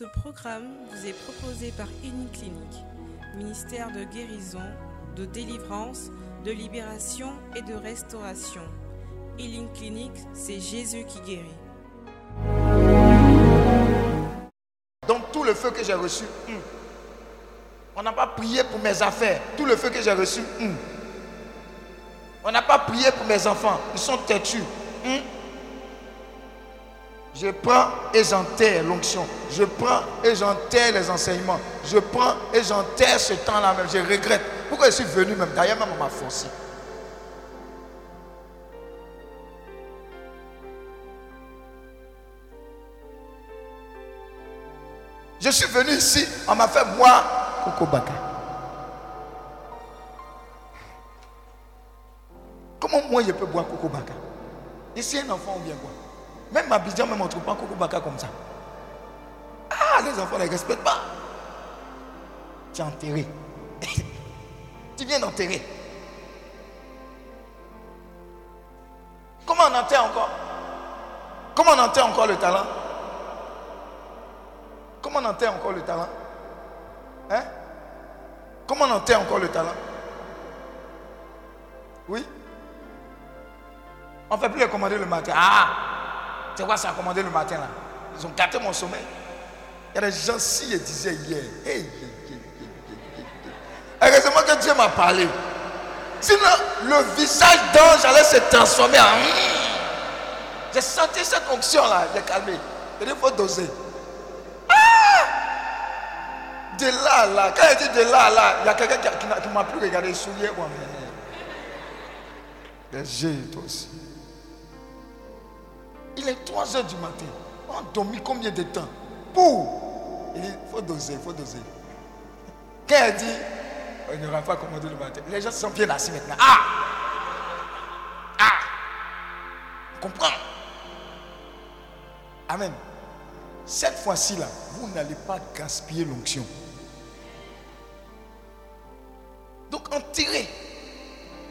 Ce programme vous est proposé par Clinique, ministère de guérison, de délivrance, de libération et de restauration. Healing Clinic, c'est Jésus qui guérit. Donc tout le feu que j'ai reçu, hmm. on n'a pas prié pour mes affaires. Tout le feu que j'ai reçu, hmm. on n'a pas prié pour mes enfants. Ils sont têtus. Hmm. Je prends et j'enterre l'onction. Je prends et j'enterre les enseignements. Je prends et j'enterre ce temps-là même. Je regrette. Pourquoi je suis venu même? D'ailleurs, même on m'a forcé. Je suis venu ici, on m'a fait boire Coco Baka. Comment moi je peux boire Coco Baka? Ici, un enfant, on vient boire. Même ma Abidjan, même on ne trouve pas Baka comme ça. Ah, les enfants ne respectent pas. Tu es enterré. tu viens d'enterrer. Comment on enterre encore? Comment on enterre encore le talent? Comment on enterre encore le talent? Hein? Comment on enterre encore le talent? Oui? On ne fait plus les le matin. Ah C'est quoi ça, commander le matin là? Ils ont gâté mon sommeil. Il y a des gens, si je disais hier, hey, heureusement que Dieu m'a parlé. Sinon, le visage d'ange allait se transformer en. J'ai senti cette onction là, j'ai calmé. Il faut doser. De là là, quand il dit de là là, il y a quelqu'un qui, m'a plus regardé souillé. Mais j'ai toi aussi. Il est 3 heures du matin. On a dormi combien de temps? Pour Il dit, faut doser, faut doser. Quand elle dit, on n'aura pas commandé le matin, les gens sont bien assis maintenant. Ah Ah Comprends Amen. Cette fois-ci là, vous n'allez pas gaspiller l'onction. Donc enterrez.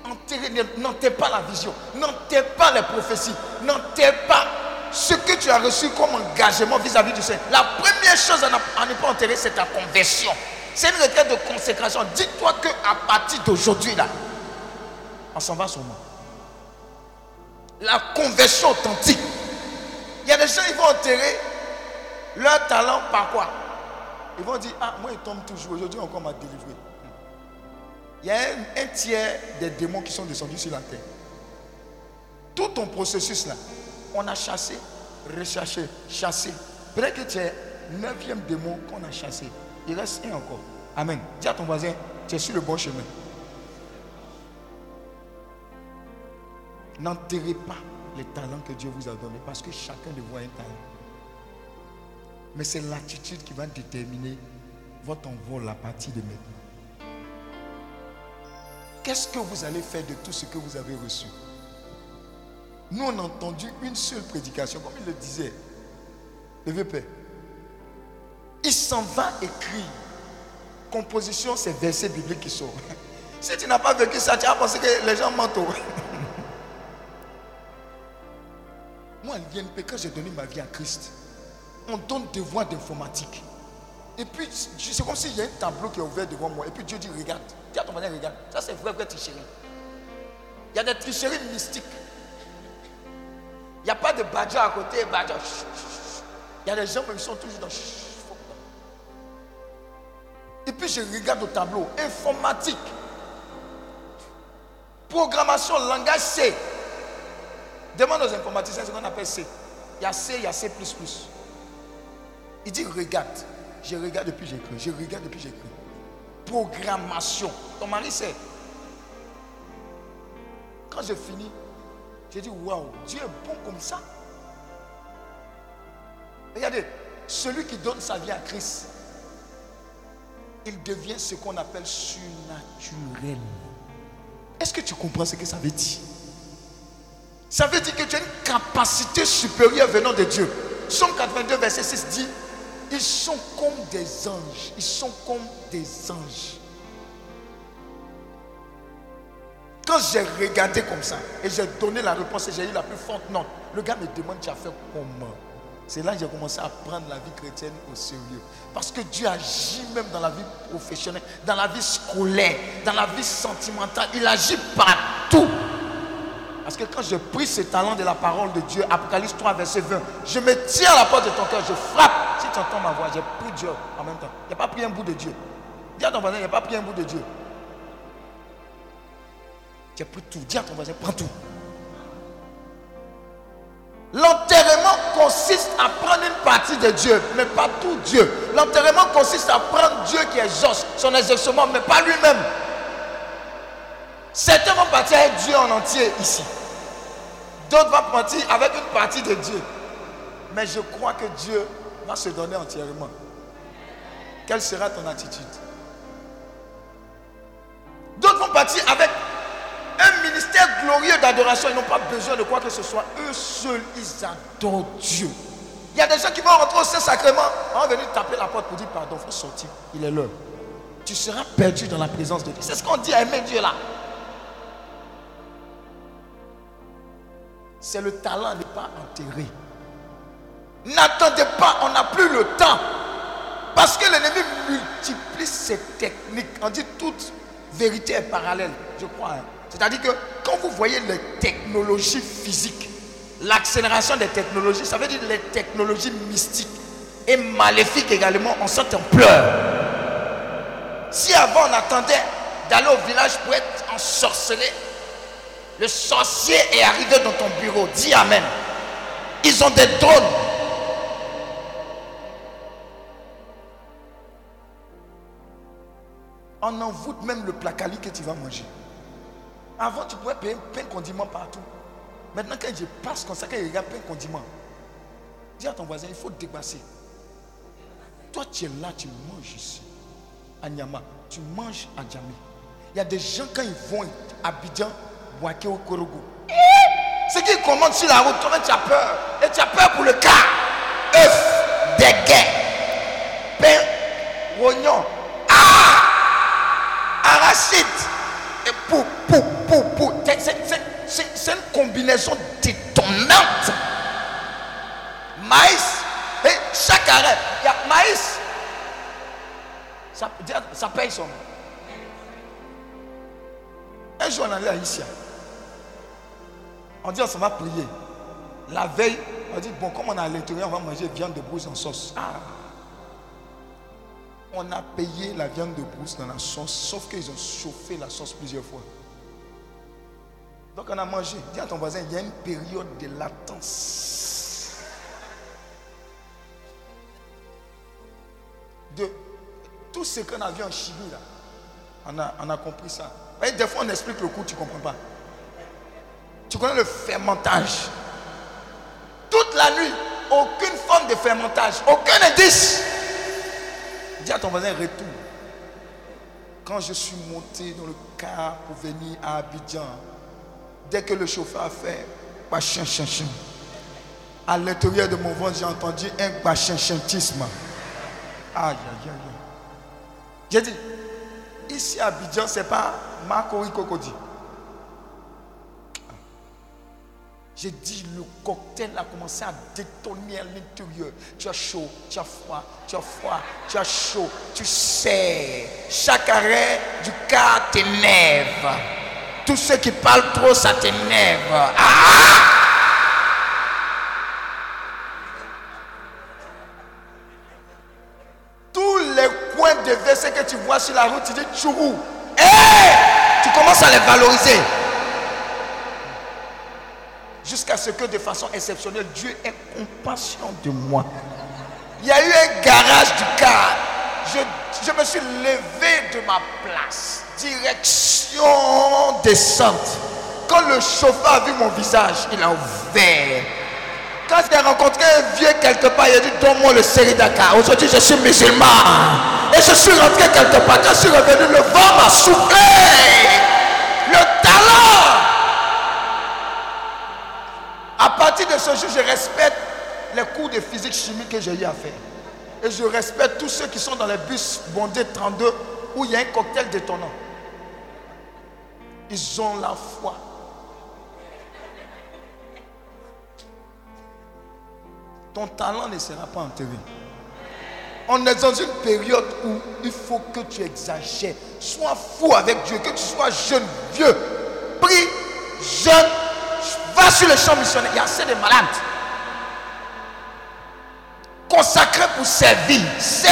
Enterrez, n'enterrez pas la vision. N'enterrez pas les prophéties. N'enterrez pas ce que tu as reçu comme engagement vis-à-vis du Seigneur. La première chose à ne pas enterrer, c'est ta conversion. C'est une retraite de consécration. Dis-toi qu'à partir d'aujourd'hui, là, on s'en va moi. La conversion authentique. Il y a des gens, qui vont enterrer leur talent par quoi? Ils vont dire, ah, moi, il tombe toujours. Aujourd'hui, encore m'a délivré il y a un, tiers des démons qui sont descendus sur la terre. Tout ton processus là, on a chassé, recherché, chassé. Peut-être que tu es neuvième démon qu'on a chassé. Il reste un encore. Amen. Dis à ton voisin, tu es sur le bon chemin. N'enterrez pas les talents que Dieu vous a donnés parce que chacun de vous a un talent. Mais c'est l'attitude qui va déterminer votre envol à partir de maintenant. Qu'est-ce que vous allez faire de tout ce que vous avez reçu? Nous, on a entendu une seule prédication, comme il le disait, le père. Il s'en va écrire. Composition, c'est verset biblique qui sort. Si tu n'as pas vécu ça, tu as pensé que les gens mentent. Moi, à l'INP, quand j'ai donné ma vie à Christ, on donne des voix d'informatique. Et puis, c'est comme s'il y a un tableau qui est ouvert devant moi. Et puis Dieu dit, regarde. Dis ton voisin, regarde. Ça, c'est vrai, vrai tricherie. Il y a des tricheries mystiques. Il n'y a pas de badger à côté, badger. Il y a des gens qui sont toujours dans. Et puis je regarde au tableau. Informatique. Programmation, langage C. Demande aux informaticiens ce qu'on appelle C. Il y a C, il y a C. Il dit regarde. Je regarde depuis j'écris. Je regarde depuis j'écris. Programmation. Ton mari sait. Quand j'ai fini, j'ai dit waouh, Dieu est bon comme ça. Regardez, celui qui donne sa vie à Christ, il devient ce qu'on appelle surnaturel. Est-ce que tu comprends ce que ça veut dire? Ça veut dire que tu as une capacité supérieure venant de Dieu. Somme 82, verset 6 dit ils sont comme des anges. Ils sont comme des anges. Quand j'ai regardé comme ça et j'ai donné la réponse et j'ai eu la plus forte note, le gars me demande tu as fait comment? C'est là que j'ai commencé à prendre la vie chrétienne au sérieux. Parce que Dieu agit même dans la vie professionnelle, dans la vie scolaire, dans la vie sentimentale. Il agit partout. Parce que quand je prie ce talent de la parole de Dieu, Apocalypse 3, verset 20, je me tiens à la porte de ton cœur, je frappe. Si tu entends ma voix, j'ai pris Dieu en même temps. Il n'y a pas pris un bout de Dieu. Dis à ton voisin, il n'y a pas pris un bout de Dieu. J'ai pris tout. Dis à ton voisin, prends tout. L'enterrement consiste à prendre une partie de Dieu, mais pas tout Dieu. L'enterrement consiste à prendre Dieu qui exauce son exercement, mais pas lui-même. Certains vont partir avec Dieu en entier ici. D'autres vont partir avec une partie de Dieu. Mais je crois que Dieu va se donner entièrement. Quelle sera ton attitude? D'autres vont partir avec un ministère glorieux d'adoration. Ils n'ont pas besoin de quoi que ce soit. Eux seuls, ils adorent Dieu. Il y a des gens qui vont rentrer au Saint-Sacrement. On va venir taper la porte pour dire pardon, il faut sortir. Il est l'heure. Tu seras perdu dans la présence de Dieu. C'est ce qu'on dit à aimer Dieu là. C'est le talent n'est pas enterré. N'attendez pas, on n'a plus le temps. Parce que l'ennemi multiplie ses techniques. On dit toute vérité est parallèle, je crois. Hein. C'est-à-dire que quand vous voyez les technologies physiques, l'accélération des technologies, ça veut dire les technologies mystiques et maléfiques également, on sent en pleurs. Si avant on attendait d'aller au village pour être ensorcelé, le sorcier est arrivé dans ton bureau. Dis Amen. Ils ont des drones. On envoûte même le placali que tu vas manger. Avant, tu pouvais payer plein de condiments partout. Maintenant, quand je passe comme ça, quand il a plein de condiments, dis à ton voisin, il faut dépasser. Toi, tu es là, tu manges ici. À Nyama, tu manges à Djamé. Il y a des gens, quand ils vont à Abidjan, Au Korogo, ce qu'ils commandent sur la route, tu as peur. Et tu as peur pour le cas. œuf, déguet, pain, oignon, ah, arachide, et pou, pou, pou, pou. C'est une combinaison détonnante. Maïs, et chaque arrêt, il y a maïs. Ça, ça paye son. Un jour, on allait à. On dit, on s'en va prier. La veille, on dit, bon, comme on est à l'intérieur, on va manger viande de brousse en sauce. Ah. On a payé la viande de brousse dans la sauce, sauf qu'ils ont chauffé la sauce plusieurs fois. Donc on a mangé. Dis à ton voisin, il y a une période de latence. De tout ce qu'on a vu en chimie, là, on a, on a compris ça. des fois, on explique le coup, tu ne comprends pas. Tu connais le fermentage. Toute la nuit, aucune forme de fermentage, aucun indice. Dis à ton voisin, retour. Quand je suis monté dans le car pour venir à Abidjan, dès que le chauffeur a fait bachin chin à l'intérieur de mon ventre, j'ai entendu un bachin chintisme. Aïe, aïe, aïe. J'ai dit, ici à Abidjan, ce n'est pas Marco Cocody. J'ai dit, le cocktail a commencé à détonner à l'intérieur. Tu as chaud, tu as froid, tu as froid, tu as chaud, tu sais. Chaque arrêt du cas t'énerve. Tous ceux qui parlent trop, ça t'énerve. Ah! Tous les coins de versets que tu vois sur la route, tu dis tchourou. tu commences à les valoriser jusqu'à ce que de façon exceptionnelle, Dieu ait compassion de moi. Il y a eu un garage du car. Je, me suis levé de ma place. Direction descente. Quand le chauffeur a vu mon visage, il a ouvert. Quand j'ai rencontré un vieux quelque part, il a dit Donne-moi le série Dakar. Aujourd'hui, je suis musulman. Et je suis rentré quelque part. Quand je suis revenu, le vent m'a soufflé. Le talent à partir de ce jour, je respecte les cours de physique chimie que j'ai eu à faire. Et je respecte tous ceux qui sont dans les bus bondés 32 où il y a un cocktail détonnant. Ils ont la foi. ton talent ne sera pas enterré. On est dans une période où il faut que tu exagères. Sois fou avec Dieu, que tu sois jeune, vieux. Prie, jeune, sur le champ missionnaire. Il y a assez de malades. Consacré pour servir. C'est.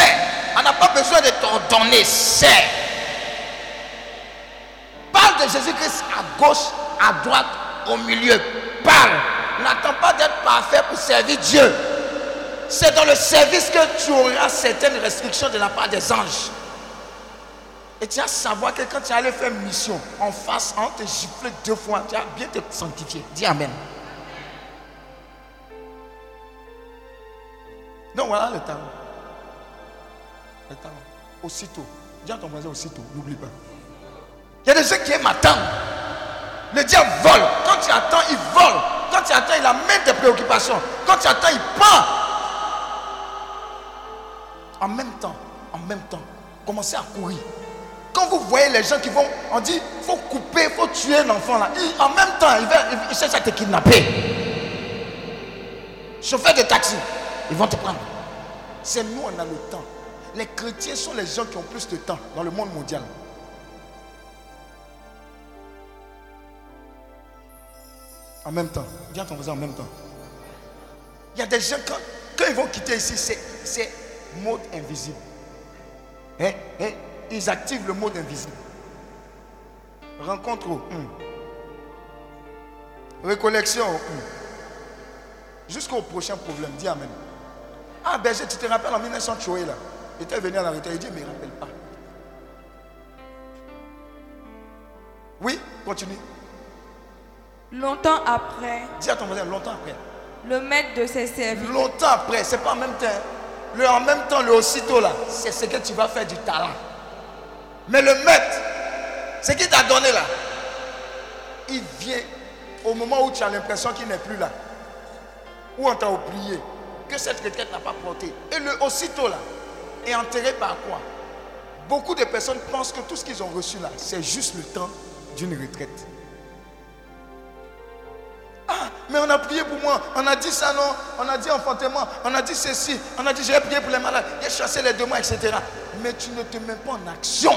On n'a pas besoin de t'ordonner. C'est. Parle de Jésus-Christ à gauche, à droite, au milieu. Parle. N'attends pas d'être parfait pour servir Dieu. C'est dans le service que tu auras certaines restrictions de la part des anges. Et tu vas savoir que quand tu allais faire mission en face, on te gifler deux fois, tu vas bien te sanctifier. Dis Amen. Donc voilà le talent. Le talent. Aussitôt. Dis à ton voisin aussitôt, n'oublie pas. Il y a des gens qui aiment attendre. Le diable vole. Quand tu attends, il vole. Quand tu attends, il amène tes préoccupations. Quand tu attends, il part. En même temps, en même temps, commencez à courir. Quand vous voyez les gens qui vont, on dit, il faut couper, il faut tuer l'enfant là. en même temps, il, cherche à te kidnapper. Chauffeur de taxi, ils vont te prendre. C'est nous, on a le temps. Les chrétiens sont les gens qui ont plus de temps dans le monde mondial. En même temps. Viens ton voisin en même temps. Il y a des gens, quand, quand ils vont quitter ici, c'est mode invisible. Hein? Hein? Ils activent le mode invisible. Rencontre. Hmm. Récollection. Hmm. Jusqu'au prochain problème. Dis Amen. Ah, berger, tu te rappelles en 1900, là. Il était venu à la retraite. Il dit, mais il ne rappelle pas. Oui, continue. Longtemps après. Dis à ton voisin, longtemps après. Le maître de ses services. Longtemps après, c'est pas en même temps. Le en même temps, le aussitôt là, c'est ce que tu vas faire du talent. Mais le maître, ce qu'il t'a donné là, il vient au moment où tu as l'impression qu'il n'est plus là. Où on t'a oublié, que cette retraite n'a pas porté. Et le aussitôt là, est enterré par quoi? Beaucoup de personnes pensent que tout ce qu'ils ont reçu là, c'est juste le temps d'une retraite. Ah, mais on a prié pour moi. On a dit ça, non. On a dit enfantement. On a dit ceci. On a dit j'ai prié pour les malades. J'ai chassé les démons, etc. Mais tu ne te mets pas en action.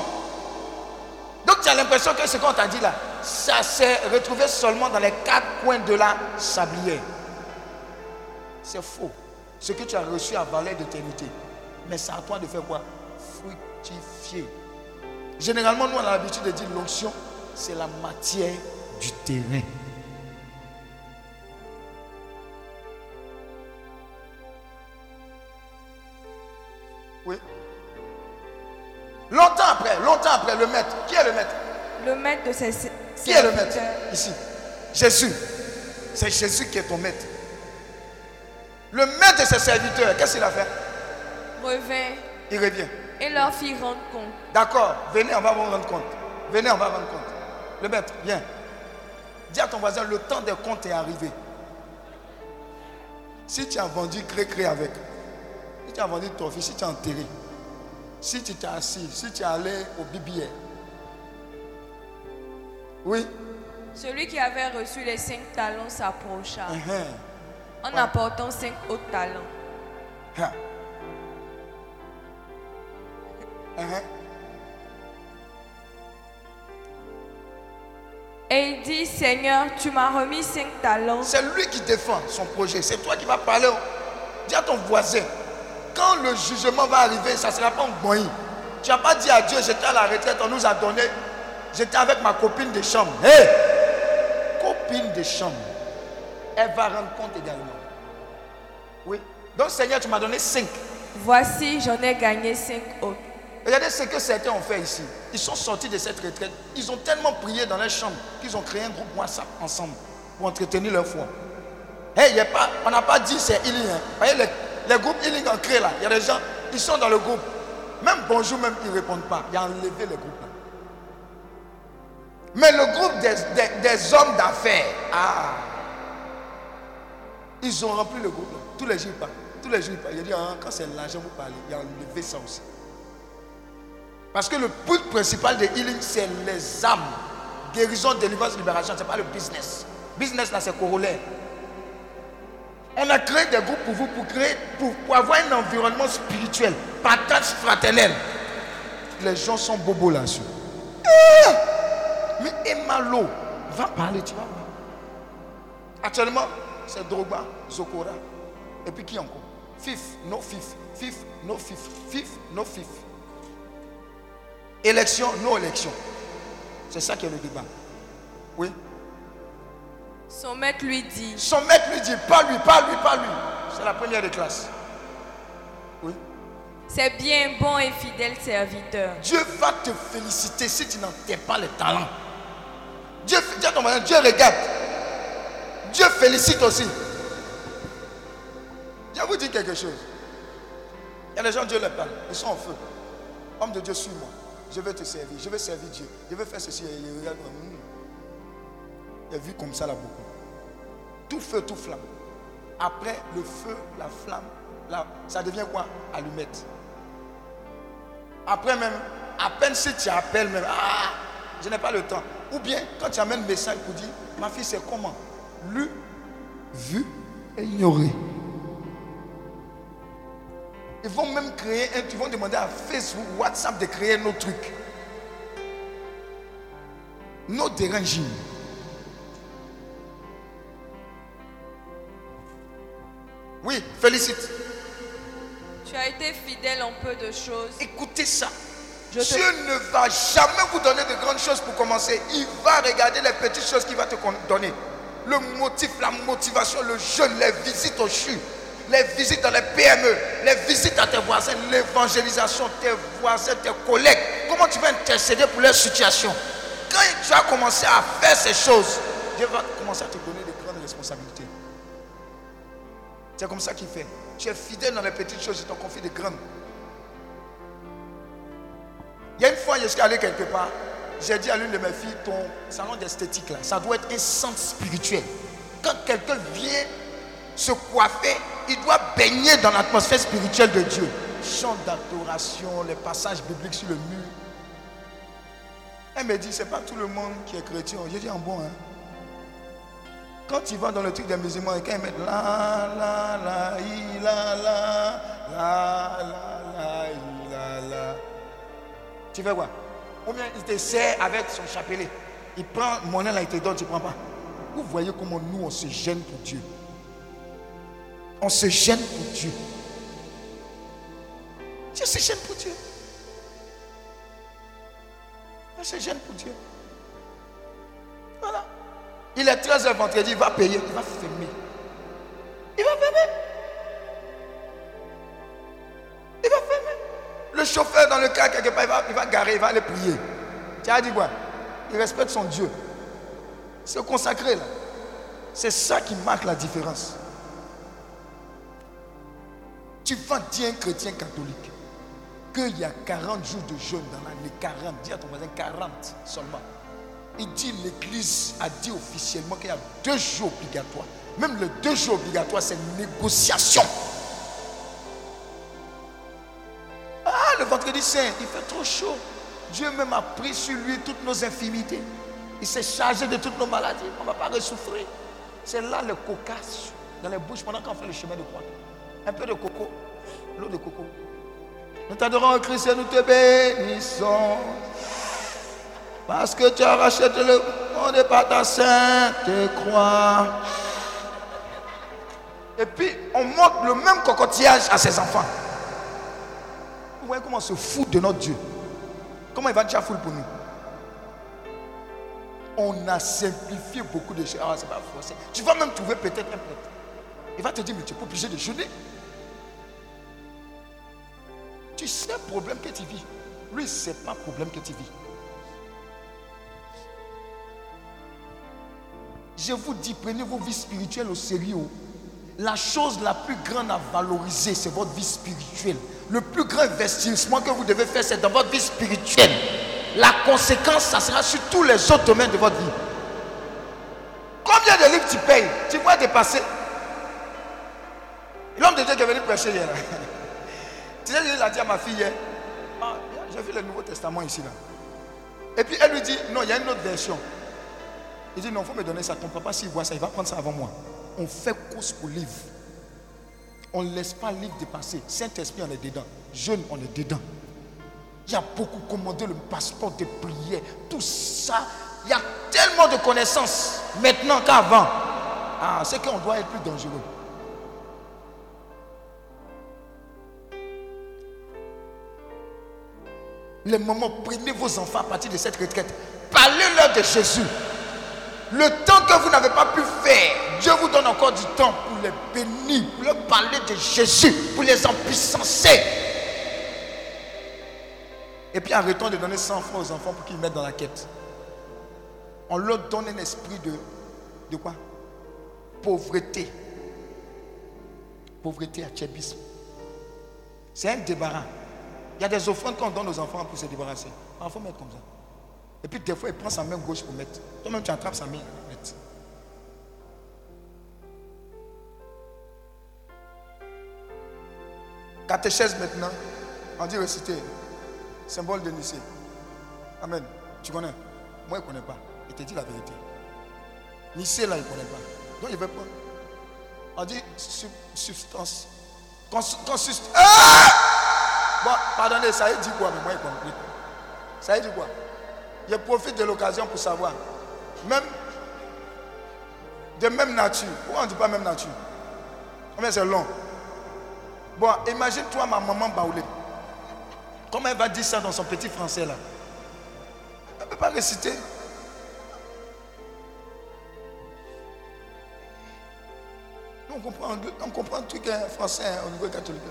Donc tu as l'impression que ce qu'on t'a dit là, ça s'est retrouvé seulement dans les quatre coins de la sablière. C'est faux. Ce que tu as reçu a valeur d'éternité. Mais c'est à toi de faire quoi? Fructifier. Généralement, nous, on a l'habitude de dire l'onction, c'est la matière du terrain. Maître de ces. Qui est le maître Ici? Jésus. C'est Jésus qui est ton maître. Le maître de ses serviteurs, qu'est-ce qu'il a fait? Revint. Il revient. Et leur fit rendre compte. D'accord. Venez, on va vous rendre compte. Venez, on va rendre compte. Le maître, viens. Dis à ton voisin, le temps des comptes est arrivé. Si tu as vendu cré-cré avec, si tu as vendu ton fils, si tu as enterré, si tu t'es assis, si tu es allé au BBA. Oui. Celui qui avait reçu les cinq talents s'approcha. Uh-huh. En apportant cinq autres talents. Uh-huh. Et il dit, Seigneur, tu m'as remis cinq talents. C'est lui qui défend son projet. C'est toi qui vas parler. Dis à ton voisin, quand le jugement va arriver, ça ne sera pas un boing. Tu n'as pas dit à Dieu, j'étais à la retraite, on nous a donné. J'étais avec ma copine de chambre. Hé Copine de chambre. Elle va rendre compte également. Oui. Donc Seigneur, tu m'as donné cinq. Voici, j'en ai gagné cinq autres. Regardez ce que certains ont fait ici. Ils sont sortis de cette retraite. Ils ont tellement prié dans leur chambre qu'ils ont créé un groupe WhatsApp ensemble pour entretenir leur foi. Hey, y a pas, on n'a pas dit c'est il Hein. Voyez les, les groupes healing en créé là, il y a des gens, ils sont dans le groupe. Même bonjour, même ils ne répondent pas. Il a enlevé le groupe là. Mais le groupe des, hommes d'affaires, ah, ils ont rempli le groupe. Tous les jours, pas. Tous les jours, il a dit, quand c'est l'argent, vous parlez. Il a enlevé ça aussi. Parce que le but principal de healing, c'est les âmes. Guérison, délivrance, libération, ce n'est pas le business. Business là, c'est corollaire. On a créé des groupes pour vous, pour, créer, pour, avoir un environnement spirituel, partage fraternel. Les gens sont bobos là-dessus. Eh! Mais Emalo, va parler, tu vas voir. Actuellement, c'est Drogba, Zokora. Et puis qui encore? Fif, no fif. Fif, no fif. Fif, no fif. Élection, no élection. C'est ça qui est le débat. Oui. Son maître lui dit. Son maître lui dit, pas lui, pas lui, pas lui. C'est la première de classe. Oui. C'est bien, bon et fidèle serviteur. Dieu va te féliciter si tu n'en pas le talent. Dieu, Dieu regarde. Dieu félicite aussi. Je vous dire quelque chose. Il y a des gens, Dieu les parle. Ils sont en feu. Homme de Dieu, suis-moi. Je vais te servir. Je vais servir Dieu. Je vais faire ceci. Il regarde. Il a vu comme ça là beaucoup. Tout feu, tout flamme. Après le feu, la flamme, là, ça devient quoi? Allumette. Après même, à peine si tu appelles même, ah, je n'ai pas le temps. Ou bien, quand tu amènes un message pour dire, ma fille, c'est comment? Lu, vu et ignoré. Ils vont même créer un, ils vont demander à Facebook, WhatsApp de créer nos trucs. Nos dérangements. Oui, félicite. Tu as été fidèle en peu de choses. Écoutez ça. Dieu ne va jamais vous donner de grandes choses pour commencer. Il va regarder les petites choses qu'il va te donner. Le motif, la motivation, le jeûne, les visites au CHU, les visites dans les PME, les visites à tes voisins, l'évangélisation, tes voisins, tes collègues. Comment tu vas intercéder pour leur situation? Quand tu as commencé à faire ces choses, Dieu va commencer à te donner de grandes responsabilités. C'est comme ça qu'il fait. Tu es fidèle dans les petites choses, il t'en confie de grandes. Il y a une fois, je suis allé quelque part. J'ai dit à l'une de mes filles, ton salon d'esthétique là, ça doit être un centre spirituel. Quand quelqu'un vient se coiffer, il doit baigner dans l'atmosphère spirituelle de Dieu. Chant d'adoration, les passages bibliques sur le mur. Elle me dit, c'est pas tout le monde qui est chrétien. J'ai dit en bon, hein. Quand tu vas dans le truc des musulmans quand ils mettent la la la la la la la la la tu fais quoi? Ou il te sert avec son chapelet. Il prend mon là, il te donne, tu ne prends pas. Vous voyez comment nous on se gêne pour Dieu. On se gêne pour Dieu. Dieu se gêne pour Dieu. On se gêne pour Dieu. Voilà. Il est 13h vendredi, il va payer, il va fermer. Il va fermer. Il va fermer. Le chauffeur dans le car, quelque part, il va, il va garer, il va aller prier. Tu as dit quoi? Il respecte son Dieu. C'est consacré là. C'est ça qui marque la différence. Tu vas dire un chrétien catholique qu'il y a 40 jours de jeûne dans l'année, 40, dis à ton voisin 40 seulement. Il dit, l'église a dit officiellement qu'il y a deux jours obligatoires. Même le deux jours obligatoires, c'est une négociation. Ah, le vendredi saint, il fait trop chaud. Dieu même a pris sur lui toutes nos infimités. Il s'est chargé de toutes nos maladies. On ne va pas ressouffrir. C'est là le cocasse dans les bouches pendant qu'on fait le chemin de croix. Un peu de coco, l'eau de coco. Nous t'adorons, Christ, et nous te bénissons. Parce que tu as racheté le monde par ta sainte croix. Et puis, on montre le même cocotillage à ses enfants. Comment on se fout de notre Dieu. Comment il va déjà foutre pour nous. On a simplifié beaucoup de choses. Ah, c'est pas. Tu vas même trouver peut-être un prêtre. Il va te dire, mais tu es pas obligé de jeûner. Tu sais problème que tu vis. Lui, ce n'est pas problème que tu vis. Je vous dis, prenez vos vies spirituelles au sérieux. La chose la plus grande à valoriser, c'est votre vie spirituelle. Le plus grand investissement que vous devez faire, c'est dans votre vie spirituelle. La conséquence, ça sera sur tous les autres domaines de votre vie. Combien de livres tu payes? Tu vois dépasser? L'homme de Dieu est venu prêcher hier. Tu sais, il a dit à ma fille hier, ah, j'ai vu le Nouveau Testament ici là. Et puis elle lui dit, non, il y a une autre version. Il dit, non, il faut me donner ça. Ton papa, s'il voit ça, il va prendre ça avant moi. On fait course pour livre. On ne laisse pas livre dépasser. Saint-Esprit, on est dedans. Jeune, on est dedans. Il y a beaucoup commandé le passeport de prière. Tout ça, il y a tellement de connaissances maintenant qu'avant. Ah, c'est qu'on doit être plus dangereux. Les moments, prenez vos enfants à partir de cette retraite. Parlez-leur de Jésus. Le temps que vous n'avez pas pu faire, Dieu vous donne encore du temps pour les bénir, pour leur parler de Jésus, pour les empuissancer. Et puis arrêtons de donner 100 francs aux enfants pour qu'ils mettent dans la quête. On leur donne un esprit de, de quoi? Pauvreté. Pauvreté, tchébisme. C'est un débarras. Il y a des offrandes qu'on donne aux enfants pour se débarrasser. Faut mettre comme ça. Et puis des fois, il prend sa main gauche pour mettre. Toi-même, tu attrapes sa main Catéchèse maintenant, on dit réciter. Symbole de Nicée. Amen. Tu connais? Moi, je ne connais pas. Il te dit la vérité. Nicée, là, il ne connaît pas. Donc, il ne veut pas. On dit substance. Consiste. Ah! Bon, pardonnez, ça dit quoi? Mais moi, il compris. Ça dit quoi? Je profite de l'occasion pour savoir. Même de même nature. Pourquoi on ne dit pas même nature? Mais c'est long? Bon, imagine-toi ma maman Baoulé. Comment elle va dire ça dans son petit français là Elle ne peut pas réciter. on comprend, on comprend un truc hein, français hein, au niveau catholique.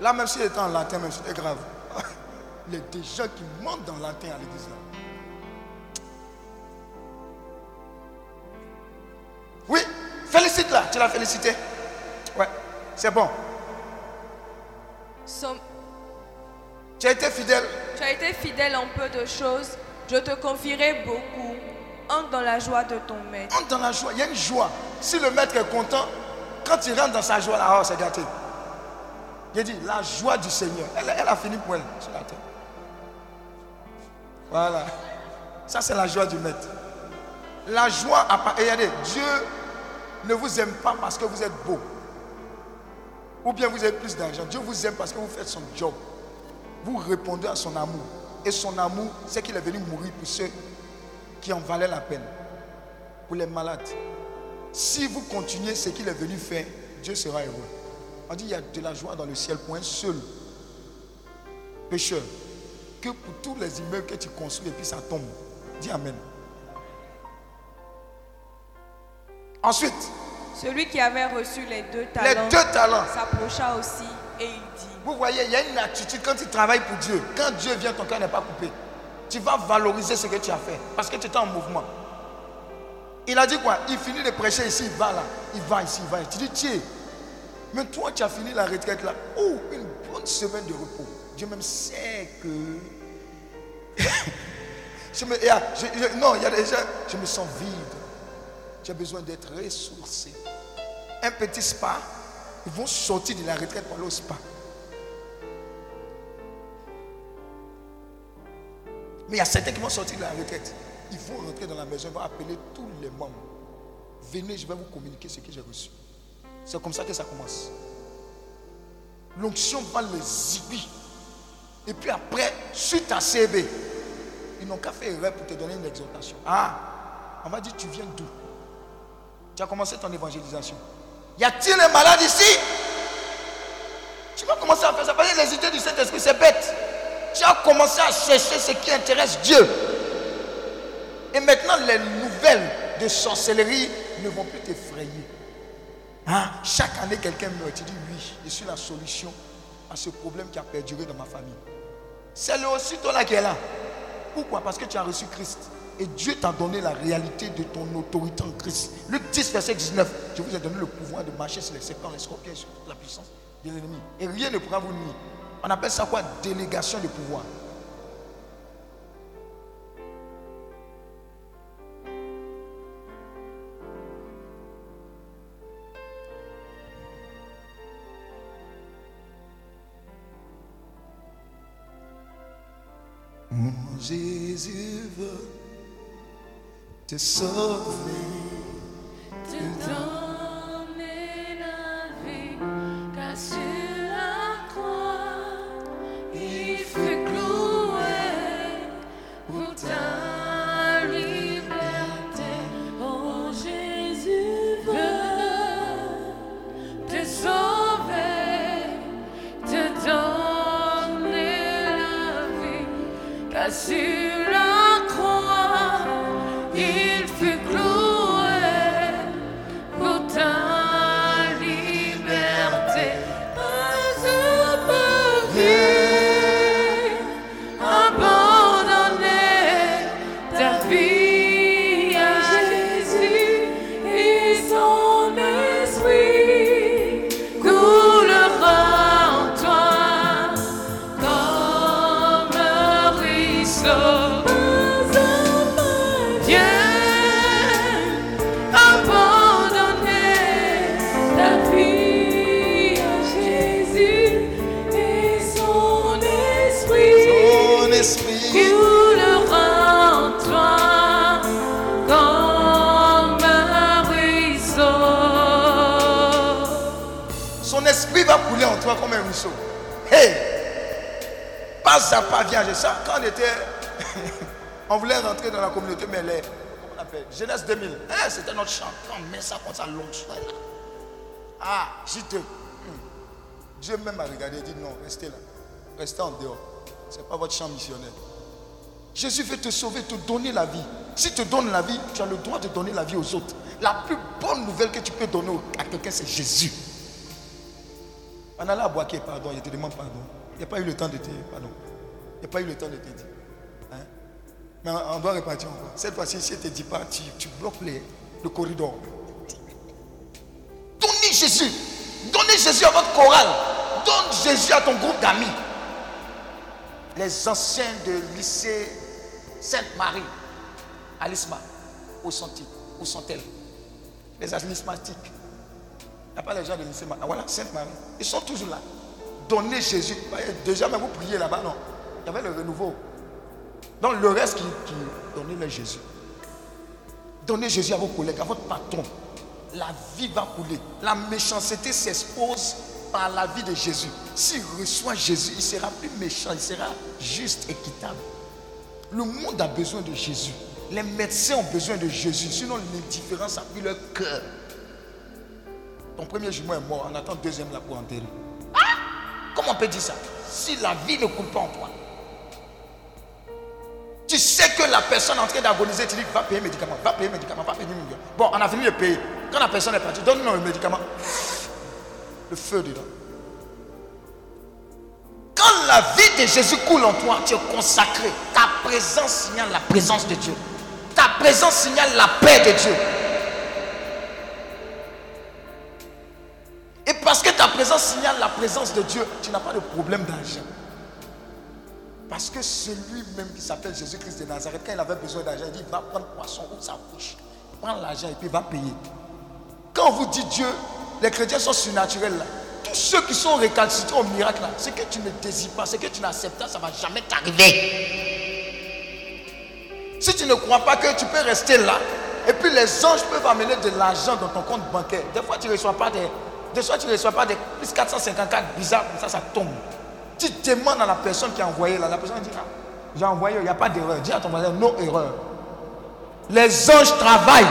Là, même si était en latin, même c'était grave. Il y a des gens qui mentent dans le latin à l'église. Oui, félicite là, tu l'as félicité. Ouais, c'est bon. Tu as été fidèle. Tu as été fidèle en peu de choses. Je te confierai beaucoup. Entre dans la joie de ton maître. Entre dans la joie. Il y a une joie. Si le maître est content, quand il rentre dans sa joie, là, oh, c'est gâté. Il dit, la joie du Seigneur. Elle, a fini pour elle sur la terre. Voilà. Ça, c'est la joie du maître. La joie, et regardez, Dieu ne vous aime pas parce que vous êtes beau. Ou bien vous avez plus d'argent. Dieu vous aime parce que vous faites son job vous répondez à son amour. Et son amour, c'est qu'il est venu mourir pour ceux qui en valaient la peine, pour les malades. Si vous continuez ce qu'il est venu faire, Dieu sera heureux. On dit il y a de la joie dans le ciel pour un seul pécheur que pour tous les immeubles que tu construis et puis ça tombe. Dis Amen. Ensuite, celui qui avait reçu les deux talents, les deux talents s'approcha aussi et il dit vous voyez, il y a une attitude quand tu travailles pour Dieu. Quand Dieu vient, ton cœur n'est pas coupé. Tu vas valoriser ce que tu as fait parce que tu étais en mouvement. Il a dit quoi? Il finit de prêcher ici, il va là. Il va ici, il va. Tu dis, tiens, mais toi, tu as fini la retraite là. Oh, une bonne semaine de repos. Dieu même sait que. je me, non, il y a déjà. Je me sens vide. J'ai besoin d'être ressourcé. Un petit spa, ils vont sortir de la retraite pour aller au spa. Mais il y a certains qui vont sortir de la retraite. Ils vont rentrer dans la maison, ils vont appeler tous les membres. Venez, je vais vous communiquer ce que j'ai reçu. C'est comme ça que ça commence. L'onction va les zibis. Et puis après, suite à CB, ils n'ont qu'à faire erreur pour te donner une exhortation. Ah, on va dire, tu viens d'où? Tu as commencé ton évangélisation. Y a-t-il un malade ici? Tu vas commencer à faire ça. Parce que les idées du Saint-Esprit, c'est bête tu as commencé à chercher ce qui intéresse Dieu. Et maintenant, les nouvelles de sorcellerie ne vont plus t'effrayer. Hein? Chaque année, quelqu'un meurt. Tu dis oui, je suis la solution à ce problème qui a perduré dans ma famille. C'est le aussi toi là qui est là. Pourquoi? Parce que tu as reçu Christ. Et Dieu t'a donné la réalité de ton autorité en Christ. Luc 10, verset 19. Je vous ai donné le pouvoir de marcher sur les serpents, les scorpions, sur la puissance de l'ennemi. Et rien ne pourra vous nuire. On appelle ça quoi? Délégation de pouvoir te sauver, te donner la vie, car sur la croix, il fut cloué pour ta liberté. Oh Jésus, veut te sauver, te donner la vie, car sur comme un ruisseau. Hey! Pas à pas, viens, ça. Quand on était. on voulait rentrer dans la communauté, mais les. Comment on appelle Jeunesse 2000. Hein, C'était notre chant. On met ça comme ça, long, là. Ah, j'y te. Hmm. Dieu même m'a regardé et dit non, restez là. Restez en dehors. Ce n'est pas votre chant missionnaire. Jésus veut te sauver, te donner la vie. S'il te donne la vie, tu as le droit de donner la vie aux autres. La plus bonne nouvelle que tu peux donner à quelqu'un, c'est Jésus. On allait à Boaké, pardon, je te demande pardon. Il n'y a pas eu le temps de te pardon. Il n'y a pas eu le temps de te dire. Mais on doit repartir encore. Cette fois-ci, si elle ne te dit pas, tu, tu bloques les- le corridor. Donnez Jésus. Donnez Jésus à votre chorale. Donne Jésus à ton groupe d'amis. Les anciens de lycée Sainte-Marie, à l'ISMA, où sont-ils? Où sont-elles? Les asthmatiques. Il n'y a pas les gens de lycée. Ah, voilà, Sainte-Marie. Ils sont toujours là. Donnez Jésus. Déjà, même vous priez là-bas, non? Il y avait le renouveau. Donc, le reste qui, donnez-le Jésus. Donnez Jésus à vos collègues, à votre patron. La vie va couler. La méchanceté s'expose par la vie de Jésus. S'il reçoit Jésus, il sera plus méchant, il sera juste, équitable. Le monde a besoin de Jésus. Les médecins ont besoin de Jésus. Sinon, l'indifférence a pris leur cœur. Ton premier jumeau est mort, on attend le deuxième là pour enterrer. Ah Comment on peut dire ça? Si la vie ne coule pas en toi. Tu sais que la personne est en train d'agoniser, tu dis va payer médicament, va payer médicament, va payer médicament. Bon, on a fini de payer. Quand la personne est partie, donne-nous le médicament. Le feu dedans. Quand la vie de Jésus coule en toi, tu es consacré. Ta présence signale la présence de Dieu. Ta présence signale la paix de Dieu. Et parce que ta présence signale la présence de Dieu, tu n'as pas de problème d'argent. Parce que celui-même qui s'appelle Jésus-Christ de Nazareth, quand il avait besoin d'argent, il dit va prendre poisson ou sa bouche. Prends l'argent et puis va payer. Quand on vous dit Dieu, les chrétiens sont surnaturels là. Tous ceux qui sont récalcitrants au miracle là, ce que tu ne désires pas, ce que tu n'acceptes pas, ça ne va jamais t'arriver. Si tu ne crois pas que tu peux rester là, et puis les anges peuvent amener de l'argent dans ton compte bancaire. Des fois, tu ne reçois pas des. Des fois, tu ne reçois pas des plus 454 bizarres, ça, ça tombe. Tu demandes à la personne qui a envoyé là, la personne dit ah, j'ai envoyé, il n'y a pas d'erreur. Dis à ton voisin, non erreur. Les anges travaillent.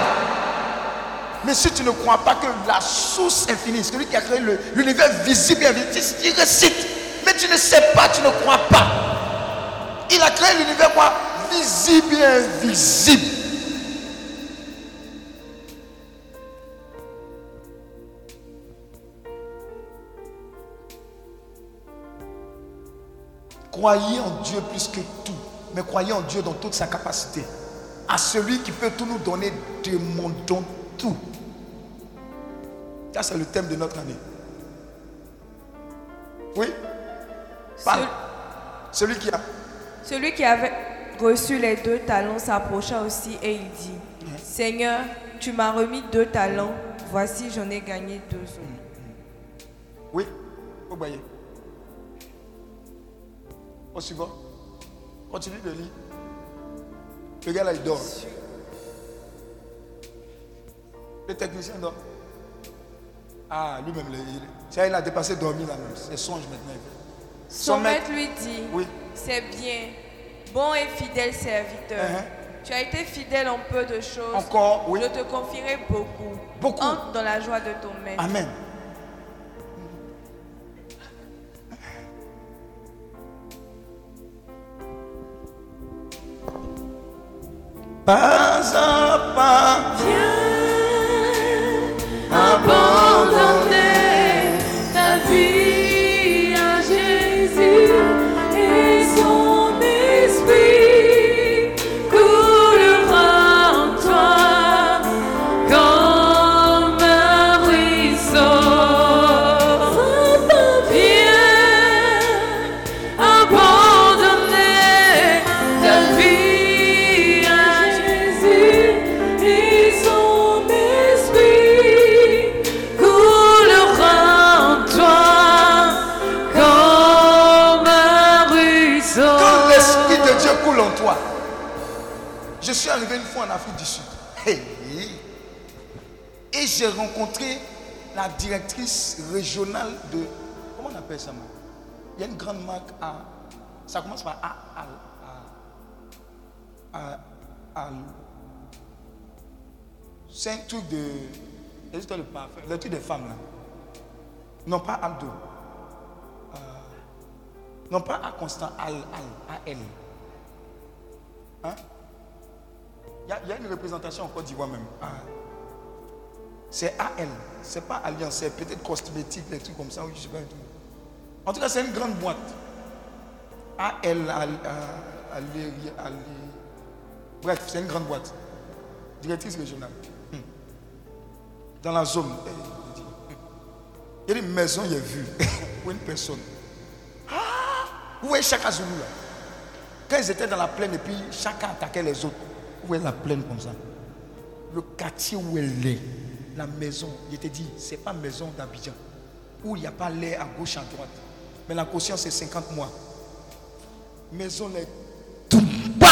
Mais si tu ne crois pas que la source infinie, celui qui a créé l'univers visible et invisible, tu récites. Mais tu ne sais pas, tu ne crois pas. Il a créé l'univers quoi? Visible et invisible. Croyez en Dieu plus que tout, mais croyez en Dieu dans toute sa capacité. À celui qui peut tout nous donner, demandons tout. Ça, c'est le thème de notre année. Oui? Parle. Celui qui a. Celui qui avait reçu les deux talents s'approcha aussi et il dit, Seigneur, tu m'as remis deux talents, voici j'en ai gagné deux autres. Oui Vous voyez Au suivant. Continue de lire. Le gars là, il dort. Le technicien dort. Ah, lui-même, il, il- a dépassé dormir là même. C'est songe maintenant. Son Son maître maître- lui dit, Oui. c'est bien, bon et fidèle serviteur. Uh-huh. Tu as été fidèle en peu de choses. Encore, oui. Je te confierai beaucoup. Beaucoup. Entre dans la joie de ton maître. Amen. Pas à pas, Abandonner j'ai rencontré la directrice régionale de. Comment on appelle ça Il y a une grande marque à. Ça commence par A. A. A. A- A- C'est un truc de. De parfum. Le truc des femmes là. Non, pas Aldo. Non, pas à constant, al, al, à elle. Hein? Il y, a- il y a une représentation en Côte d'Ivoire même. Ah. C'est AL. C'est pas Alliance, c'est peut-être cosmétique, des trucs comme ça. Oui, je sais pas. En tout cas, c'est une grande boîte. AL, al, al, Bref, c'est une grande boîte. Directrice régionale. Hmm. Dans la zone. eh, il y a une maison, il y a vu. Pour une personne. Vous voyez Chaka Zulu là? Quand ils étaient dans la plaine et puis chacun attaquait les autres. Vous voyez la plaine comme ça? Le quartier où elle est, la maison, il était dit, c'est pas maison d'Abidjan. Où il n'y a pas l'air à gauche, à droite. Mais la caution c'est 50 mois. Maison les tout bas.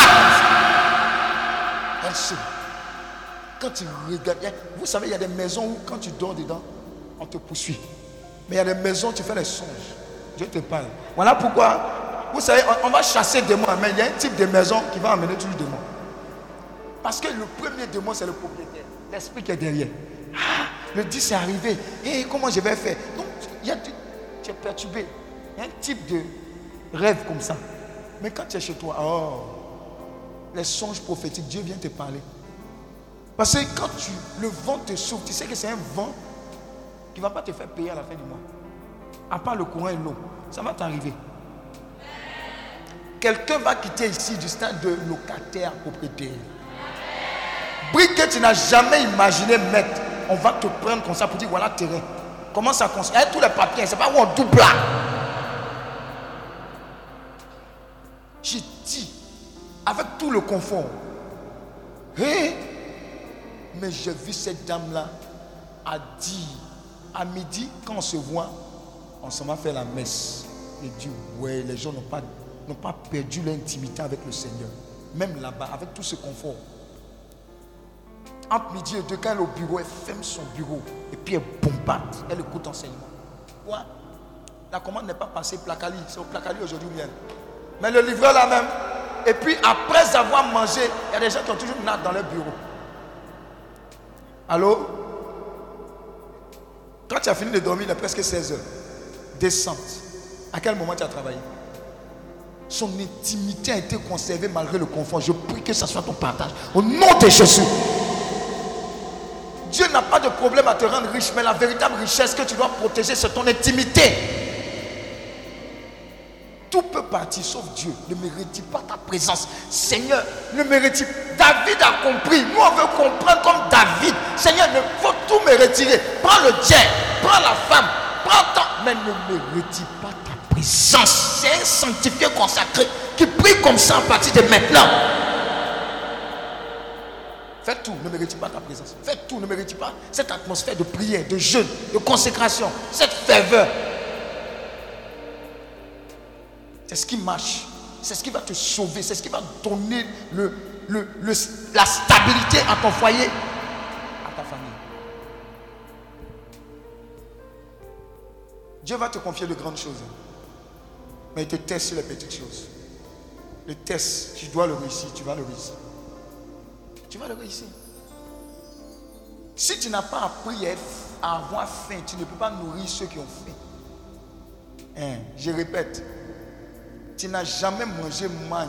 Quand tu regardes, vous savez, il y a des maisons où quand tu dors dedans, on te poursuit. Mais il y a des maisons où tu fais les songes. Dieu te parle. Voilà pourquoi, vous savez, on, on va chasser des démons, mais il y a un type de maison qui va amener toujours des démons. Parce que le premier démon, c'est le propriétaire, l'esprit qui est derrière. Le 10 est arrivé. Et comment je vais faire? Donc, tu, es perturbé. Il y a un type de rêve comme ça. Mais quand tu es chez toi, oh, les songes prophétiques, Dieu vient te parler. Parce que quand tu, le vent te souffle, tu sais que c'est un vent qui ne va pas te faire payer à la fin du mois. À part le courant et l'eau. Ça va t'arriver. Quelqu'un va quitter ici du stade de locataire propriétaire. Brique que tu n'as jamais imaginé mettre, on va te prendre comme ça pour dire voilà terrain. Commence à construire. Avec tous les papiers, c'est pas où on double là. J'ai dit, avec tout le confort, Hé, mais j'ai vu cette dame-là a dit, à midi, quand on se voit, on s'en va faire la messe. Et dit, ouais, les gens n'ont pas, n'ont pas perdu l'intimité avec le Seigneur. Même là-bas, avec tout ce confort. Entre midi et deux, quand elle est au bureau, elle ferme son bureau. Et puis elle bombarde, elle écoute enseignement. Ouais. La commande n'est pas passée placali. C'est au placali aujourd'hui, bien. Mais le livreur là même. Et puis après avoir mangé, il y a des gens qui ont toujours natte dans leur bureau. Allô? Quand tu as fini de dormir, il est presque 16 heures. Descente. À quel moment tu as travaillé? Son intimité a été conservée malgré le confort. Je prie que ce soit ton partage. Au nom de Jésus. Dieu n'a pas de problème à te rendre riche, mais la véritable richesse que tu dois protéger, c'est ton intimité. Tout peut partir sauf Dieu. Ne mérite pas ta présence? Seigneur, ne mérite David a compris. Nous, on veut comprendre comme David. Seigneur, il faut tout me retirer. Prends le tien, prends la femme, prends ton. Mais ne mérite pas ta présence? C'est un sanctifié consacré qui prie comme ça à partir de maintenant. Fais tout, ne mérite pas ta présence. Fais tout, ne mérite pas cette atmosphère de prière, de jeûne, de consécration, cette ferveur. C'est ce qui marche. C'est ce qui va te sauver. C'est ce qui va donner la stabilité à ton foyer, à ta famille. Dieu va te confier de grandes choses. Mais il te teste sur les petites choses. Le test, tu dois le réussir, tu vas le réussir. Tu vas le réussir. Si tu n'as pas appris à avoir faim, tu ne peux pas nourrir ceux qui ont faim. Hein, je répète, tu n'as jamais mangé manne.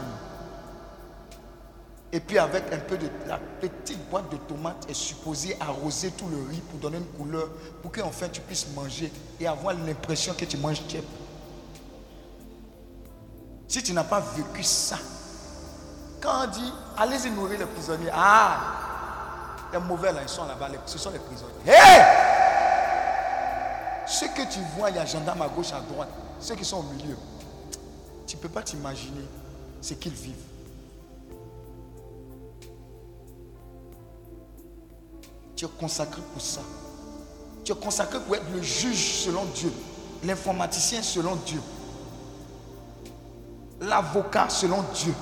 Et puis avec un peu de la petite boîte de tomates est supposée arroser tout le riz pour donner une couleur, pour qu'enfin tu puisses manger et avoir l'impression que tu manges tiep. Si tu n'as pas vécu ça, on dit allez-y nourrir les prisonniers, ah, les mauvais là, ils sont là-bas, ce sont les prisonniers. Hé Ce que tu vois, il y a gendarmes à gauche, à droite, ceux qui sont au milieu, tu ne peux pas t'imaginer ce qu'ils vivent. Tu es consacré pour ça. Tu es consacré pour être le juge selon Dieu, l'informaticien selon Dieu, l'avocat selon Dieu,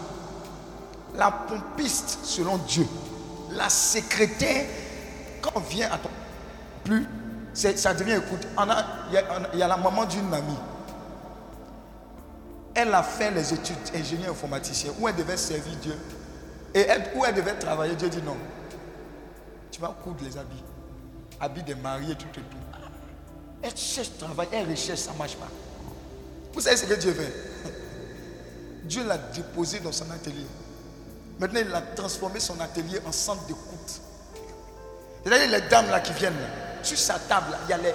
la pompiste selon Dieu, la secrétaire. Quand on vient à ton plus, ça devient, écoute, il y, a la maman d'une amie. Elle a fait les études ingénieur informaticien où elle devait servir Dieu. Et où elle devait travailler, Dieu dit non. Tu vas coudre les habits. Habits de mariés, tout et tout. Elle cherche travail, elle recherche, ça ne marche pas. Vous savez ce que Dieu fait? Dieu l'a déposé dans son atelier. Maintenant, il a transformé son atelier en centre d'écoute. C'est-à-dire les dames là qui viennent, sur sa table, il y a les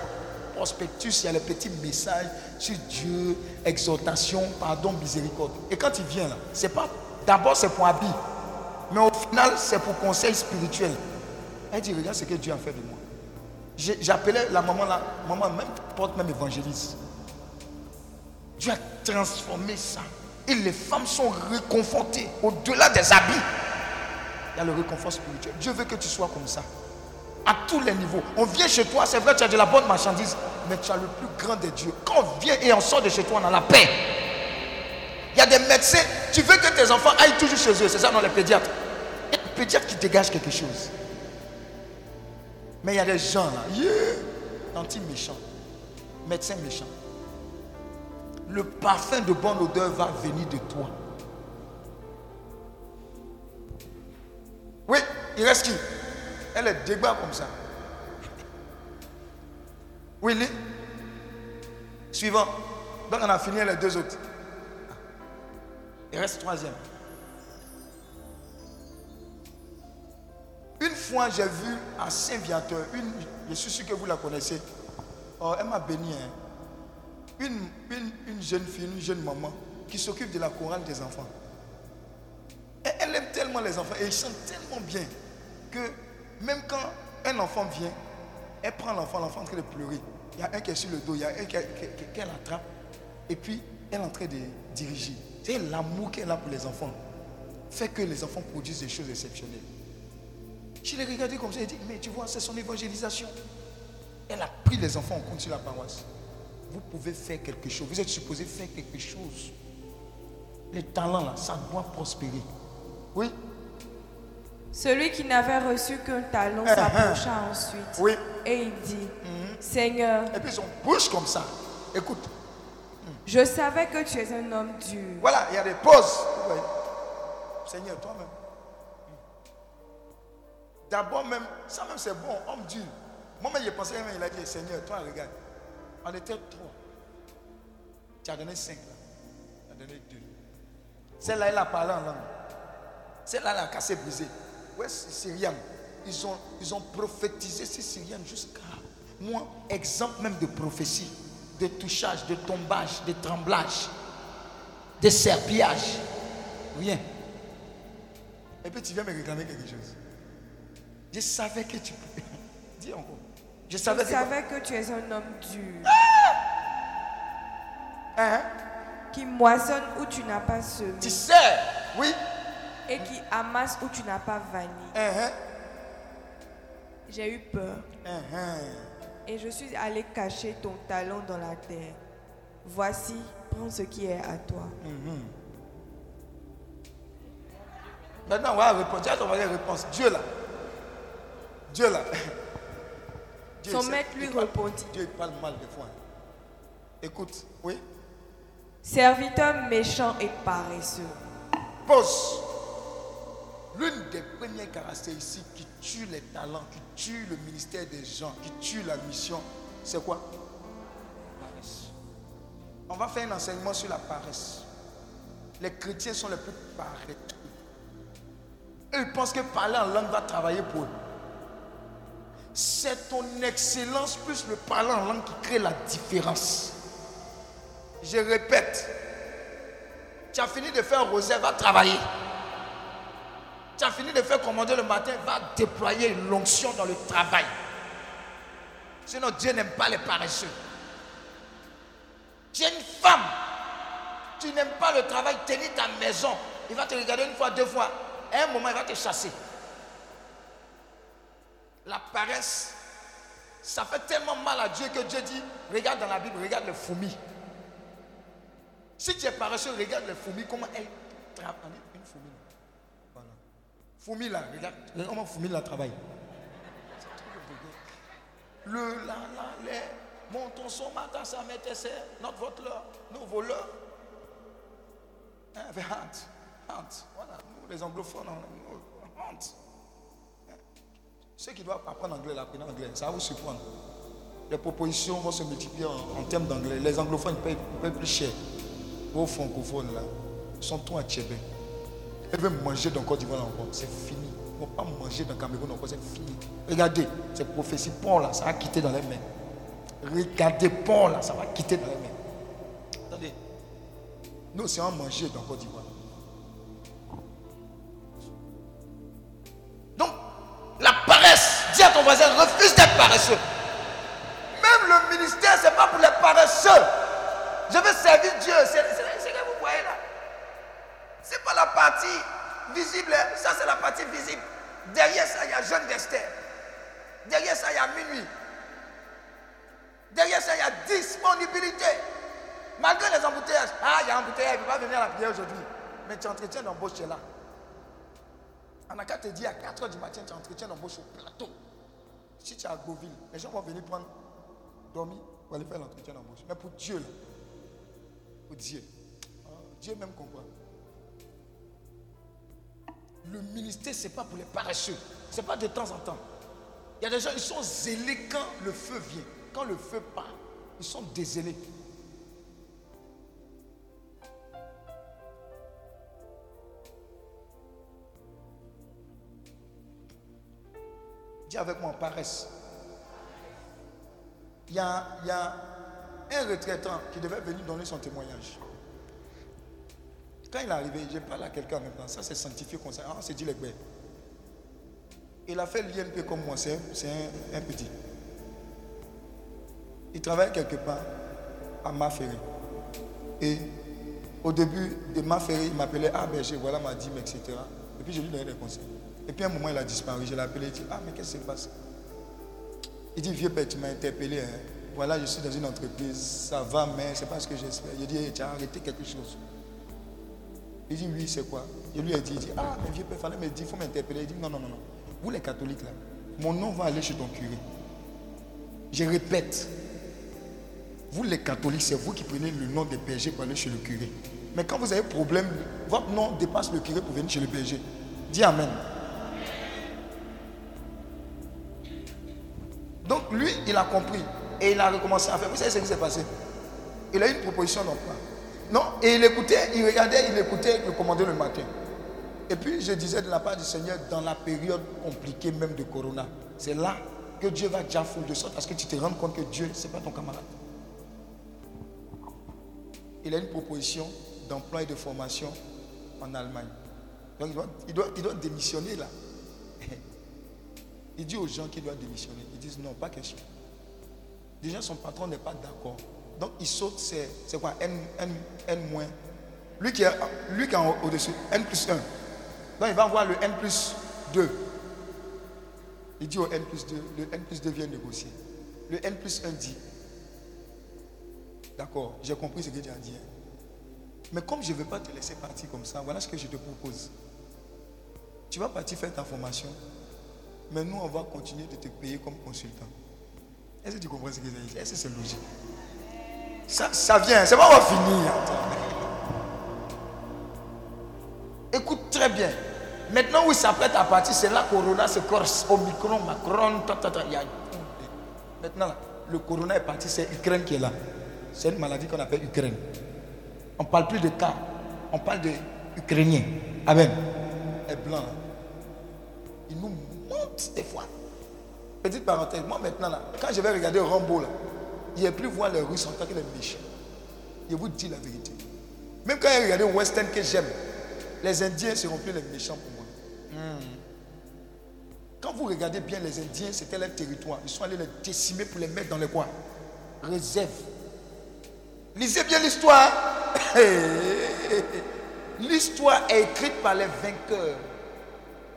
prospectus, il y a les petits messages sur Dieu, exhortation, pardon, miséricorde. Et quand il vient c'est pas d'abord c'est pour habit, mais au final c'est pour conseil spirituel. Elle dit regarde ce que Dieu a fait de moi. J'appelais la maman là, maman même porte même évangéliste. Dieu a transformé ça. Et les femmes sont réconfortées au-delà des habits. Il y a le réconfort spirituel. Dieu veut que tu sois comme ça. À tous les niveaux. On vient chez toi, c'est vrai, tu as de la bonne marchandise, mais tu as le plus grand des dieux. Quand on vient et on sort de chez toi, on a la paix. Il y a des médecins, tu veux que tes enfants aillent toujours chez eux, c'est ça dans les pédiatres. Il y a pédiatres qui dégagent quelque chose. Mais il y a des gens là, anti-méchants, médecins méchants le parfum de bonne odeur va venir de toi. Oui, il reste qui? Elle est débat comme ça. Willy Suivant. Donc on a fini les deux autres. Il reste troisième. Une fois, j'ai vu à Saint-Viateur, je suis sûr que vous la connaissez. Oh, elle m'a béni. Hein une, jeune fille, une jeune maman qui s'occupe de la chorale des enfants. elle aime tellement les enfants et ils chantent tellement bien que même quand un enfant vient, elle prend l'enfant, l'enfant est en train de pleurer. Il y a un qui est sur le dos, il y a un qu'elle attrape et puis elle est en train de diriger. C'est l'amour qu'elle a pour les enfants fait que les enfants produisent des choses exceptionnelles. Je l'ai regardé comme ça et dit, mais tu vois, c'est son évangélisation. Elle a pris les enfants en compte sur la paroisse vous pouvez faire quelque chose. Vous êtes supposé faire quelque chose. Les talents, là, ça doit prospérer. Oui. Celui qui n'avait reçu qu'un talent uh-huh. s'approcha ensuite. Oui. Et il dit, mm-hmm. Seigneur. Et puis son bouche comme ça. Écoute. Je savais que tu es un homme dur. Voilà, il y a des pauses. Seigneur, toi-même. D'abord même, ça même c'est bon, homme dur. Moi-même, j'ai pensé, il a dit, Seigneur, toi, regarde. On était trois. Tu as donné cinq là. Tu as donné deux. Celle-là, elle a parlé en langue. Celle-là, elle a cassé, brisé. Ouais, c'est Syrienne. Ils ont, ils ont prophétisé ces Syriennes jusqu'à moi, exemple même de prophétie, de touchage, de tombage, de tremblage, de serpillage. Rien. Et puis tu viens me réclamer quelque chose. Je savais que tu pouvais. Dis encore. Je savais, que... tu es un homme dur. Hein? Qui moissonne où tu n'as pas semé. Tu sais, oui. Et qui amasse où tu n'as pas vanné. Uh-huh. J'ai eu peur. Uh-huh. Et je suis allé cacher ton talon dans la terre. Voici, prends ce qui est à toi. Uh-huh. Maintenant, on va répondre. Tu as réponse. Dieu là. Dieu là. Son maître lui répondit. Dieu parle mal des fois. Écoute, oui. Serviteur méchant et paresseux. Pause. L'une des premières caractéristiques qui tue les talents, qui tue le ministère des gens, qui tue la mission, c'est quoi? Paresse. On va faire un enseignement sur la paresse. Les chrétiens sont les plus paresseux. Eux, ils pensent que parler en langue va travailler pour eux. C'est ton excellence plus le parler en langue qui crée la différence. Je répète, tu as fini de faire rosaire, va travailler. Tu as fini de faire commander le matin, va déployer l'onction dans le travail. Sinon, Dieu n'aime pas les paresseux. Tu es une femme. Tu n'aimes pas le travail, tenir ta maison. Il va te regarder une fois, deux fois. À un moment, il va te chasser. La paresse, ça fait tellement mal à Dieu que Dieu dit, regarde dans la Bible, regarde les fourmis. Si tu es paresseux, regarde les fourmis, comment elles travaillent. Une fourmi. Voilà. Fourmi là, regarde, regarde comment fourmi là travaille. Le, la, la, les, montons son matin, ça mettait notre vote là, nos voleurs. Hein, honte, honte. Voilà, nous les anglophones, on. Ceux qui doivent apprendre anglais, apprendre anglais, ça va vous surprendre. Les propositions vont se multiplier en, termes d'anglais. Les anglophones payent, plus cher. Vos francophones là, sont tous à Tchébé. Ils veulent manger dans Côte d'Ivoire encore. C'est fini. Ils ne vont pas manger dans Cameroun encore. C'est fini. Regardez, ces prophéties, Paul là, ça va quitter dans les mains. Regardez Paul là, ça va quitter dans les mains. Attendez. Nous, c'est à manger dans Côte d'Ivoire. Dis à ton voisin, refuse d'être paresseux. Même le ministère, ce n'est pas pour les paresseux. Je veux servir Dieu. C'est ce que vous voyez là. Ce n'est pas la partie visible. Ça, c'est la partie visible. Derrière ça, il y a jeune d'Esther. Derrière ça, il y a minuit. Derrière ça, il y a disponibilité. Malgré les embouteillages. Ah, il y a un embouteillage, il ne peut pas venir à la prière aujourd'hui. Mais tu entretiens d'embauche là. On a qu'à te dire à 4 h du matin, tu entretiens d'embauche au plateau. Si tu es à Beauville, les gens vont venir prendre, dormir pour aller faire l'entretien d'embauche. Mais pour Dieu, là, pour Dieu, ah, Dieu même comprend. Le ministère, ce n'est pas pour les paresseux. Ce n'est pas de temps en temps. Il y a des gens, ils sont zélés quand le feu vient. Quand le feu part, ils sont dézélés. Dis avec moi, paresse. Il y, a, il y a un retraitant qui devait venir donner son témoignage. Quand il est arrivé, je parle à quelqu'un en même temps. Ça, c'est sanctifié comme ça. On s'est dit les Il a fait l'INP comme moi, c'est un, petit. Il travaille quelque part à Maféré. Et au début de Maféré, il m'appelait Ah, ben, voilà ma dîme, etc. Et puis je lui donnais des conseils. Et puis un moment, il a disparu. Je l'ai appelé, il dit, ah, mais qu'est-ce qui se passe? Il dit, vieux père, tu m'as interpellé. Hein. Voilà, je suis dans une entreprise, ça va, mais c'est pas ce que j'espère. Je dit, tu as arrêté quelque chose. Il dit, oui, c'est quoi? Je lui ai dit, il dit, ah, mais vieux père, fallait me dire, il faut m'interpeller. Il dit, non, non, non, non. Vous les catholiques, là, mon nom va aller chez ton curé. Je répète, vous les catholiques, c'est vous qui prenez le nom des bergers pour aller chez le curé. Mais quand vous avez problème, votre nom dépasse le curé pour venir chez le berger. Dis Amen. Donc lui, il a compris et il a recommencé à faire. Vous savez ce qui s'est passé? Il a eu une proposition d'emploi. Non, et il écoutait, il regardait, il écoutait le commandant le matin. Et puis je disais de la part du Seigneur, dans la période compliquée même de Corona, c'est là que Dieu va déjà foutre de sorte à ce que tu te rendes compte que Dieu, ce n'est pas ton camarade. Il a une proposition d'emploi et de formation en Allemagne. Donc il doit démissionner là. Il dit aux gens qu'il doit démissionner. Ils disent non, pas question. Déjà, son patron n'est pas d'accord. Donc, il saute, c'est quoi? N, N, moins. Lui qui est, lui qui est au-dessus, N plus 1. Donc, il va voir le N plus 2. Il dit au N plus 2, le N plus 2 vient négocier. Le N plus 1 dit, d'accord, j'ai compris ce que tu as dit. Mais comme je ne veux pas te laisser partir comme ça, voilà ce que je te propose. Tu vas partir faire ta formation. Mais nous, on va continuer de te payer comme consultant. Est-ce que tu comprends ce que je dis Est-ce que c'est logique? Ça, ça vient, c'est pas on va finir. Écoute très bien. Maintenant où il s'apprête à partir, c'est là Corona se corse. Omicron, Macron, ta, ta, ta, y a- Maintenant, le Corona est parti, c'est Ukraine qui est là. C'est une maladie qu'on appelle Ukraine. On ne parle plus de cas, on parle de Ukrainiens. Amen. Et blanc. Il nous des fois. Petite parenthèse, moi maintenant, là, quand je vais regarder Rambo, là, il ne plus voir les Russes en tant que les méchants. Je vous dis la vérité. Même quand j'ai regardé Western que j'aime, les Indiens seront plus les méchants pour moi. Hmm. Quand vous regardez bien les Indiens, c'était leur territoire. Ils sont allés les décimer pour les mettre dans les coins. Réserve. Lisez bien l'histoire. L'histoire est écrite par les vainqueurs.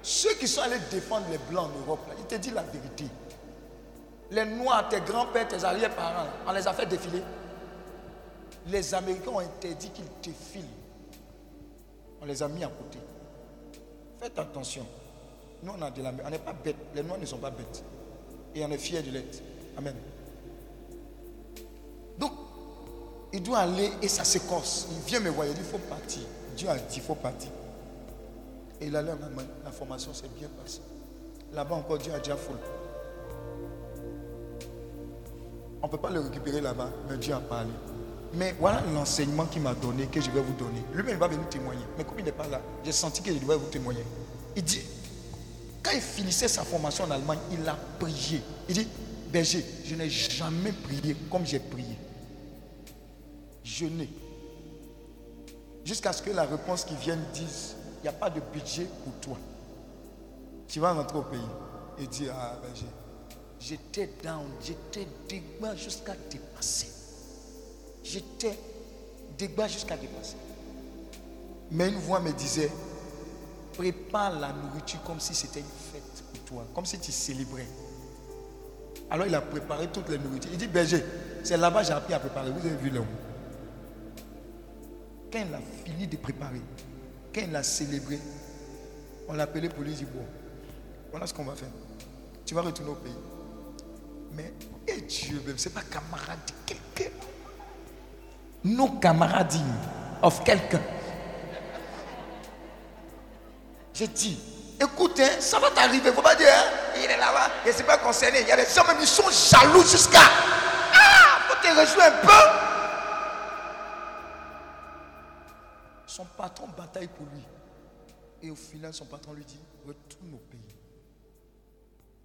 Ceux qui sont allés défendre les Blancs en Europe, là, ils te disent la vérité. Les Noirs, tes grands-pères, tes arrière-parents, on les a fait défiler. Les Américains ont interdit qu'ils défilent. On les a mis à côté. Faites attention. Nous, on a de la On n'est pas bêtes. Les Noirs ne sont pas bêtes. Et on est fiers de l'être. Amen. Donc, il doit aller et ça s'écorce. Il vient me voir, il dit, il faut partir. Dieu a dit, il faut partir. Et il allait en Allemagne. La formation s'est bien passée. Là-bas encore, Dieu a déjà full. On ne peut pas le récupérer là-bas, mais Dieu a parlé. Mais voilà l'enseignement qu'il m'a donné, que je vais vous donner. Lui-même il va venir témoigner. Mais comme il n'est pas là, j'ai senti que je devais vous témoigner. Il dit, quand il finissait sa formation en Allemagne, il a prié. Il dit, berger, je n'ai jamais prié comme j'ai prié. Jeûner. Jusqu'à ce que la réponse qui vienne dise, n'y a pas de budget pour toi. Tu vas rentrer au pays et dire, ah berger, j'étais down, j'étais dégoûté jusqu'à dépasser. J'étais dégoûté jusqu'à dépasser. Mais une voix me disait, prépare la nourriture comme si c'était une fête pour toi, comme si tu célébrais. Alors il a préparé toutes les nourritures. Il dit, berger, c'est là-bas que j'ai appris à préparer. Vous avez vu l'homme. Quand il a fini de préparer, quand il a célébré, on l'a appelé pour lui dire, bon, voilà ce qu'on va faire. Tu vas retourner au pays. Mais, et Dieu même, ce n'est pas camarade de quelqu'un. Nos camarades of quelqu'un. J'ai dit, écoute, hein, ça va t'arriver. Il ne faut pas dire, hein, il est là-bas, il ne s'est pas concerné. Il y a des gens même, ils sont jaloux jusqu'à. Ah, faut te réjouir un peu. Son patron bataille pour lui. Et au final, son patron lui dit, retourne au pays.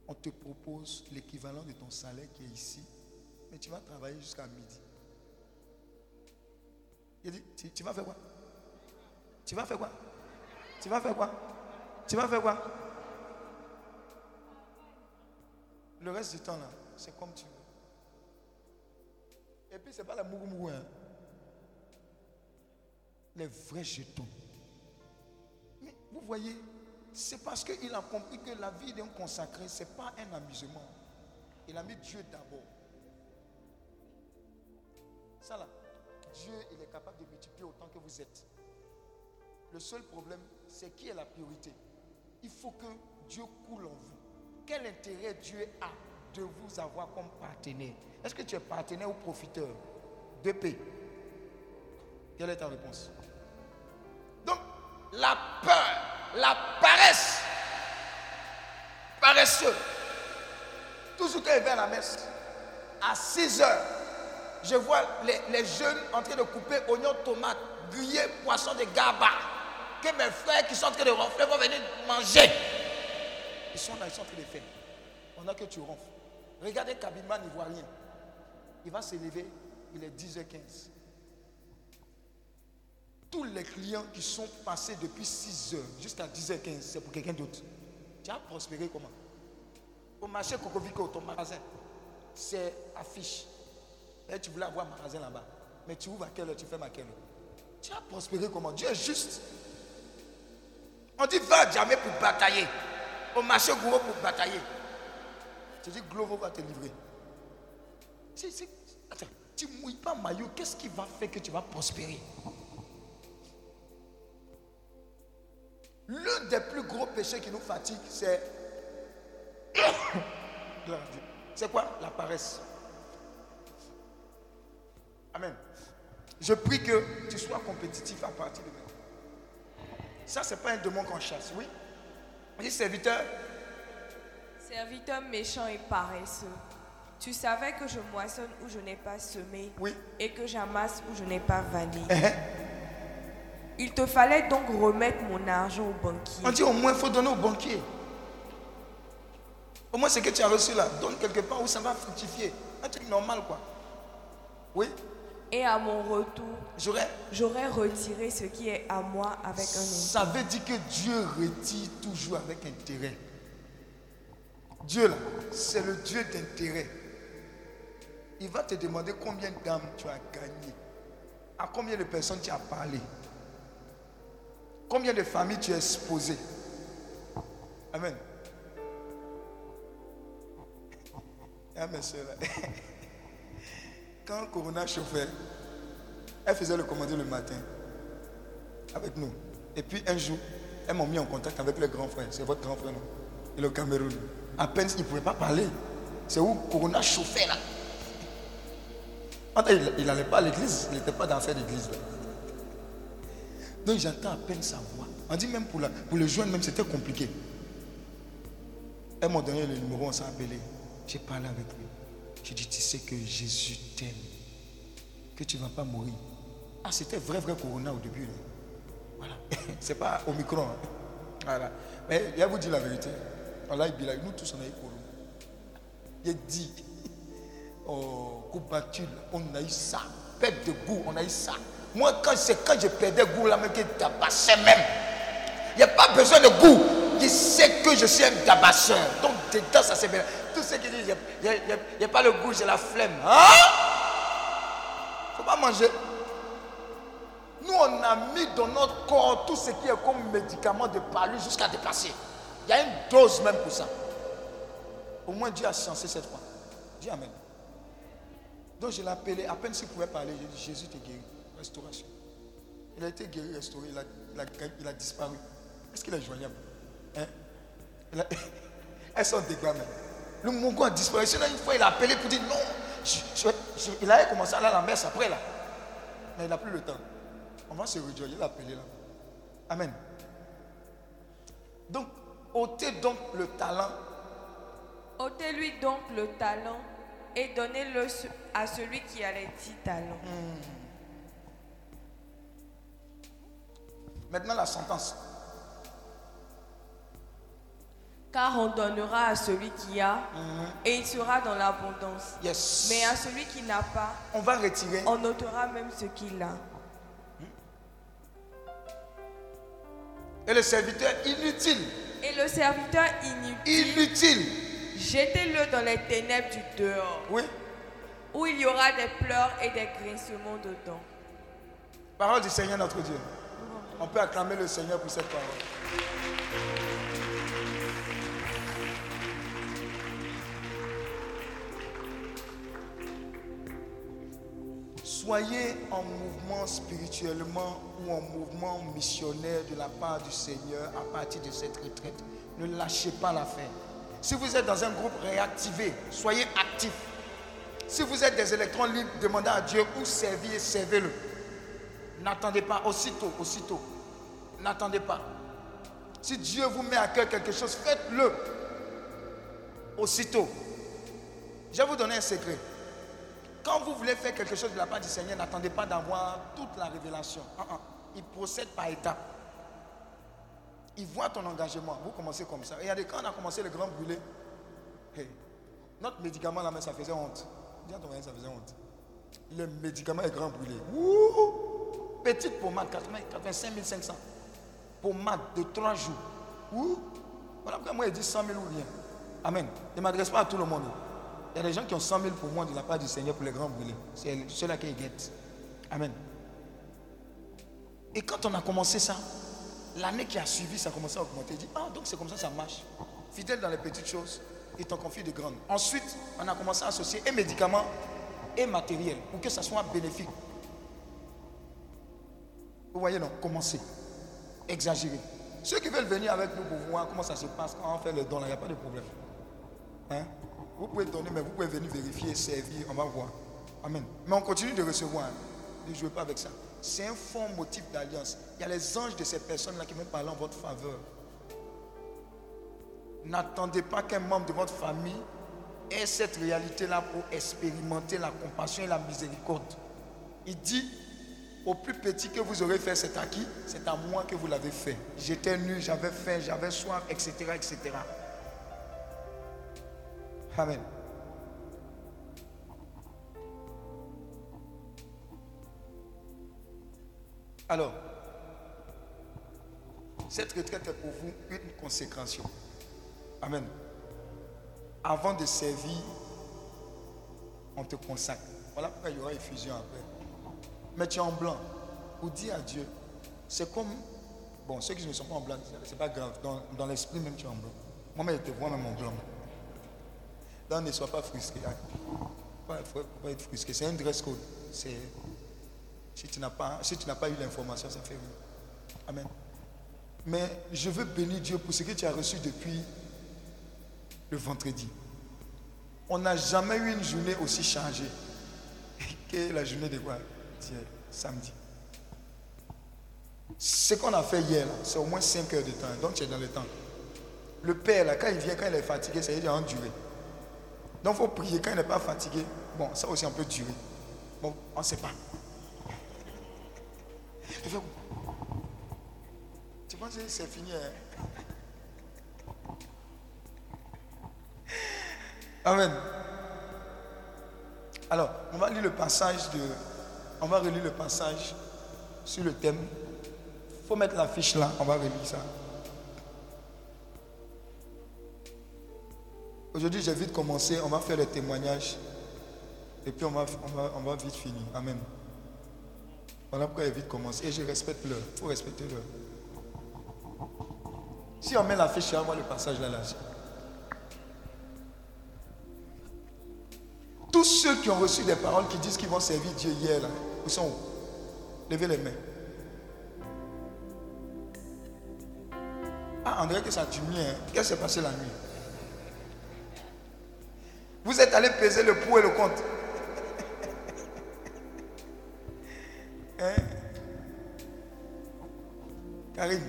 On te propose l'équivalent de ton salaire qui est ici, mais tu vas travailler jusqu'à midi. Il dit, tu, vas faire quoi? Tu vas faire quoi? Tu vas faire quoi? Tu vas faire quoi? Le reste du temps là, c'est comme tu veux. Et puis c'est pas la mougou mougou, hein. Les vrais jetons. Mais vous voyez, c'est parce qu'il a compris que la vie d'un consacré, ce n'est pas un amusement. Il a mis Dieu d'abord. Ça là, Dieu, il est capable de multiplier autant que vous êtes. Le seul problème, c'est qui est la priorité. Il faut que Dieu coule en vous. Quel intérêt Dieu a de vous avoir comme partenaire? Est-ce que tu es partenaire ou profiteur? De paix. Quelle est ta réponse? La peur, la paresse, paresseux. Tout ce qui est vers la messe, à 6 heures, je vois les, jeunes en train de couper oignons, tomates, grillés, poissons de gaba. Que mes frères qui sont en train de ronfler vont venir manger. Ils sont là, ils sont en train de faire. On a que tu ronfles. Regardez Kabinman ivoirien. Il va se lever, il est 10h15. Tous les clients qui sont passés depuis 6 heures jusqu'à 10h15, c'est pour quelqu'un d'autre. Tu as prospéré comment? Au marché Cocovico, ton magasin, c'est affiche. Et tu voulais avoir un magasin là-bas. Mais tu ouvres à quelle heure, tu fermes à quelle heure? Tu as prospéré comment? Dieu est juste. On dit va jamais pour batailler. Au marché Gouro pour batailler. Tu dis Glovo va te livrer. Si, si, attends, tu ne mouilles pas maillot, qu'est-ce qui va faire que tu vas prospérer? L'un des plus gros péchés qui nous fatigue, c'est. C'est quoi? La paresse. Amen. Je prie que tu sois compétitif à partir de maintenant. Ça, ce n'est pas un démon qu'on chasse, oui. Oui, serviteur. Serviteur méchant et paresseux. Tu savais que je moissonne où je n'ai pas semé Oui. et que j'amasse où je n'ai pas vanné. Il te fallait donc remettre mon argent au banquier. On dit au moins, il faut donner au banquier. Au moins, ce que tu as reçu là, donne quelque part où ça va fructifier. Un truc normal, quoi. Oui, Et à mon retour, j'aurais. j'aurais retiré ce qui est à moi avec un intérêt. Ça veut dire que Dieu retire toujours avec intérêt. Dieu, là, c'est le Dieu d'intérêt. Il va te demander combien d'âmes tu as gagné. À combien de personnes tu as parlé. Combien de familles tu as exposé? Amen. Là. Quand Corona chauffait, elle faisait le commander le matin avec nous. Et puis un jour, elles m'ont mis en contact avec le grand frère. C'est votre grand frère, non? Et le Cameroun. À peine, il ne pouvait pas parler. C'est où Corona chauffait là? Il n'allait pas à l'église. Il n'était pas dans cette église là. Donc j'entends à peine sa voix. On dit même pour, la- pour le joindre, même c'était compliqué. Elles m'ont donné le numéro, on s'est appelé. J'ai parlé avec lui. J'ai dit, tu sais que Jésus t'aime. Que tu ne vas pas mourir. Ah, c'était vrai, vrai Corona au début. là. Voilà. C'est pas au micro. hein. Voilà. Mais il vous dire la vérité. Allah, il nous tous, on a eu Corona. Il dit, oh, coup battu, là, on a eu ça. Perte de on a eu ça. Moi, quand, c'est quand je perdais goût, là, même que tabassais même. Il n'y a pas besoin de goût. Il sait que je suis un tabasseur. Donc, dedans, ça c'est bien. Tout ce qui disent, il n'y a, pas le goût, j'ai la flemme. Hein? faut pas manger. Nous, on a mis dans notre corps tout ce qui est comme médicament de palu jusqu'à dépasser. Il y a une dose même pour ça. Au moins, Dieu a chancé cette fois. Dis Amen. Donc, je l'ai appelé. À peine s'il pouvait parler, j'ai dit Jésus t'est guéri. Restauration. Il a été guéri, restauré. Il a, il a- il a disparu. Est-ce qu'il est joignable? Hein? Il a- Elles sont dégoûtées. Le Mongo a disparu. Une fois, il a appelé pour dire non. je- je- je- il avait commencé à aller à la messe après là. Mais il n'a plus le temps. On va se réjouir. Il a appelé là. Amen. Donc, ôtez donc le talent. ôtez-lui donc le talent et donnez-le à celui qui a les dix talents. Maintenant, la sentence. Car on donnera à celui qui a et il sera dans l'abondance. Yes. Mais à celui qui n'a pas, On va retirer. on ôtera même ce qu'il a. Et le serviteur inutile. Et le serviteur inutile, Inutile. jetez-le dans les ténèbres du dehors, Oui. où il y aura des pleurs et des grincements dedans. Parole du Seigneur notre Dieu. On peut acclamer le Seigneur pour cette parole. Soyez en mouvement spirituellement ou en mouvement missionnaire de la part du Seigneur à partir de cette retraite. Ne lâchez pas l'affaire. Si vous êtes dans un groupe réactivé, soyez actif. Si vous êtes des électrons libres, demandez à Dieu où servir et servez-le. N'attendez pas, aussitôt, aussitôt. N'attendez pas. Si Dieu vous met à cœur quelque chose, faites-le. Aussitôt. Je vais vous donner un secret. Quand vous voulez faire quelque chose de la part du Seigneur, n'attendez pas d'avoir toute la révélation. Il procède par étapes. Il voit ton engagement. Vous commencez comme ça. Regardez, quand on a commencé le grand brûlé, hey, notre médicament là, mais ça faisait honte. Dis à ton ça faisait honte. Le médicament est grand brûlé. Petite pommade, 80 85 500. Pommade de 3 jours. Ouh. Voilà pourquoi moi, il dit 100 000 ou rien. Amen. Ne m'adresse pas à tout le monde. Il y a des gens qui ont 100 000 pour moi de la part du Seigneur pour les grands brûlés. C'est ceux-là qui guettent. Amen. Et quand on a commencé ça, l'année qui a suivi, ça a commencé à augmenter. Il dit, ah, donc c'est comme ça ça marche. Fidèle dans les petites choses, il t'en confie de grandes. Ensuite, on a commencé à associer et médicaments et matériel pour que ça soit bénéfique. Vous voyez, non Commencez. Exagérer. Ceux qui veulent venir avec nous pour voir comment ça se passe quand on fait le don, il n'y a pas de problème. Hein? Vous pouvez donner, mais vous pouvez venir vérifier, servir, on va voir. Amen. Mais on continue de recevoir. hein. Ne jouez pas avec ça. C'est un fort motif d'alliance. Il y a les anges de ces personnes-là qui vont parler en votre faveur. N'attendez pas qu'un membre de votre famille ait cette réalité-là pour expérimenter la compassion et la miséricorde. Il dit, au plus petit que vous aurez fait cet acquis, c'est à moi que vous l'avez fait. J'étais nu, j'avais faim, j'avais soif, etc., etc. Amen. Alors, cette retraite est pour vous une consécration. Amen. Avant de servir, on te consacre. Voilà pourquoi il y aura effusion après. Mais tu es en blanc. Pour dire à Dieu, c'est comme. Bon, ceux qui ne sont pas en blanc, c'est pas grave. Dans, l'esprit, même tu es en blanc. Moi-même, je te vois même en blanc. Donc, ne sois pas frustré. Ne faut pas être frustré. C'est un dress code. Si tu n'as pas, si pas eu l'information, ça fait rien. Amen. Mais je veux bénir Dieu pour ce que tu as reçu depuis le vendredi. On n'a jamais eu une journée aussi chargée que la journée de quoi? Samedi. Ce qu'on a fait hier, c'est au moins 5 heures de temps. Donc tu es dans le temps. Le père, là, quand il vient, quand il est fatigué, ça veut dire en durée. Donc il faut prier quand il n'est pas fatigué. Bon, ça aussi on peut durer. Bon, on ne sait pas. Tu penses que c'est fini hein? Amen. Alors, on va lire le passage de. On va relire le passage sur le thème. Il faut mettre la fiche là, on va relire ça. Aujourd'hui, j'ai vite commencé, on va faire le témoignage. Et puis on va, on va, on va vite finir. Amen. Voilà pourquoi j'ai vite commencé. Et je respecte l'heure. Il faut respecter l'heure. Si on met la fiche on voit le passage là, là. Tous ceux qui ont reçu des paroles qui disent qu'ils vont servir Dieu hier, là, ils sont où? Levez les mains. Ah, dirait que ça a diminué. hein. Qu'est-ce qui s'est passé la nuit? Vous êtes allé peser le pour et le contre. Hein? Karine,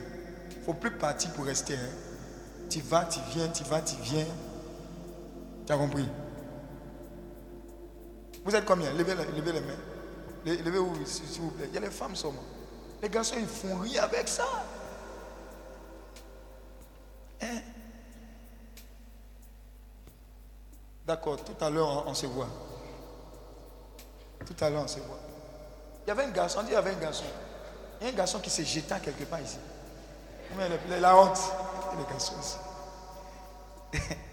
il ne faut plus partir pour rester. hein. Tu vas, tu viens, tu vas, tu viens. Tu as compris? Vous êtes combien? Levez, les mains. Le- Levez-vous, s'il vous plaît. Il y a les femmes seulement. Les garçons, ils font rien avec ça. Hein? D'accord, tout à l'heure, on, se voit. Tout à l'heure, on se voit. Il y avait un garçon, on dit il y avait un garçon. Il y a un garçon qui s'est jeté quelque part ici. Mais la, honte. Et les garçons ici.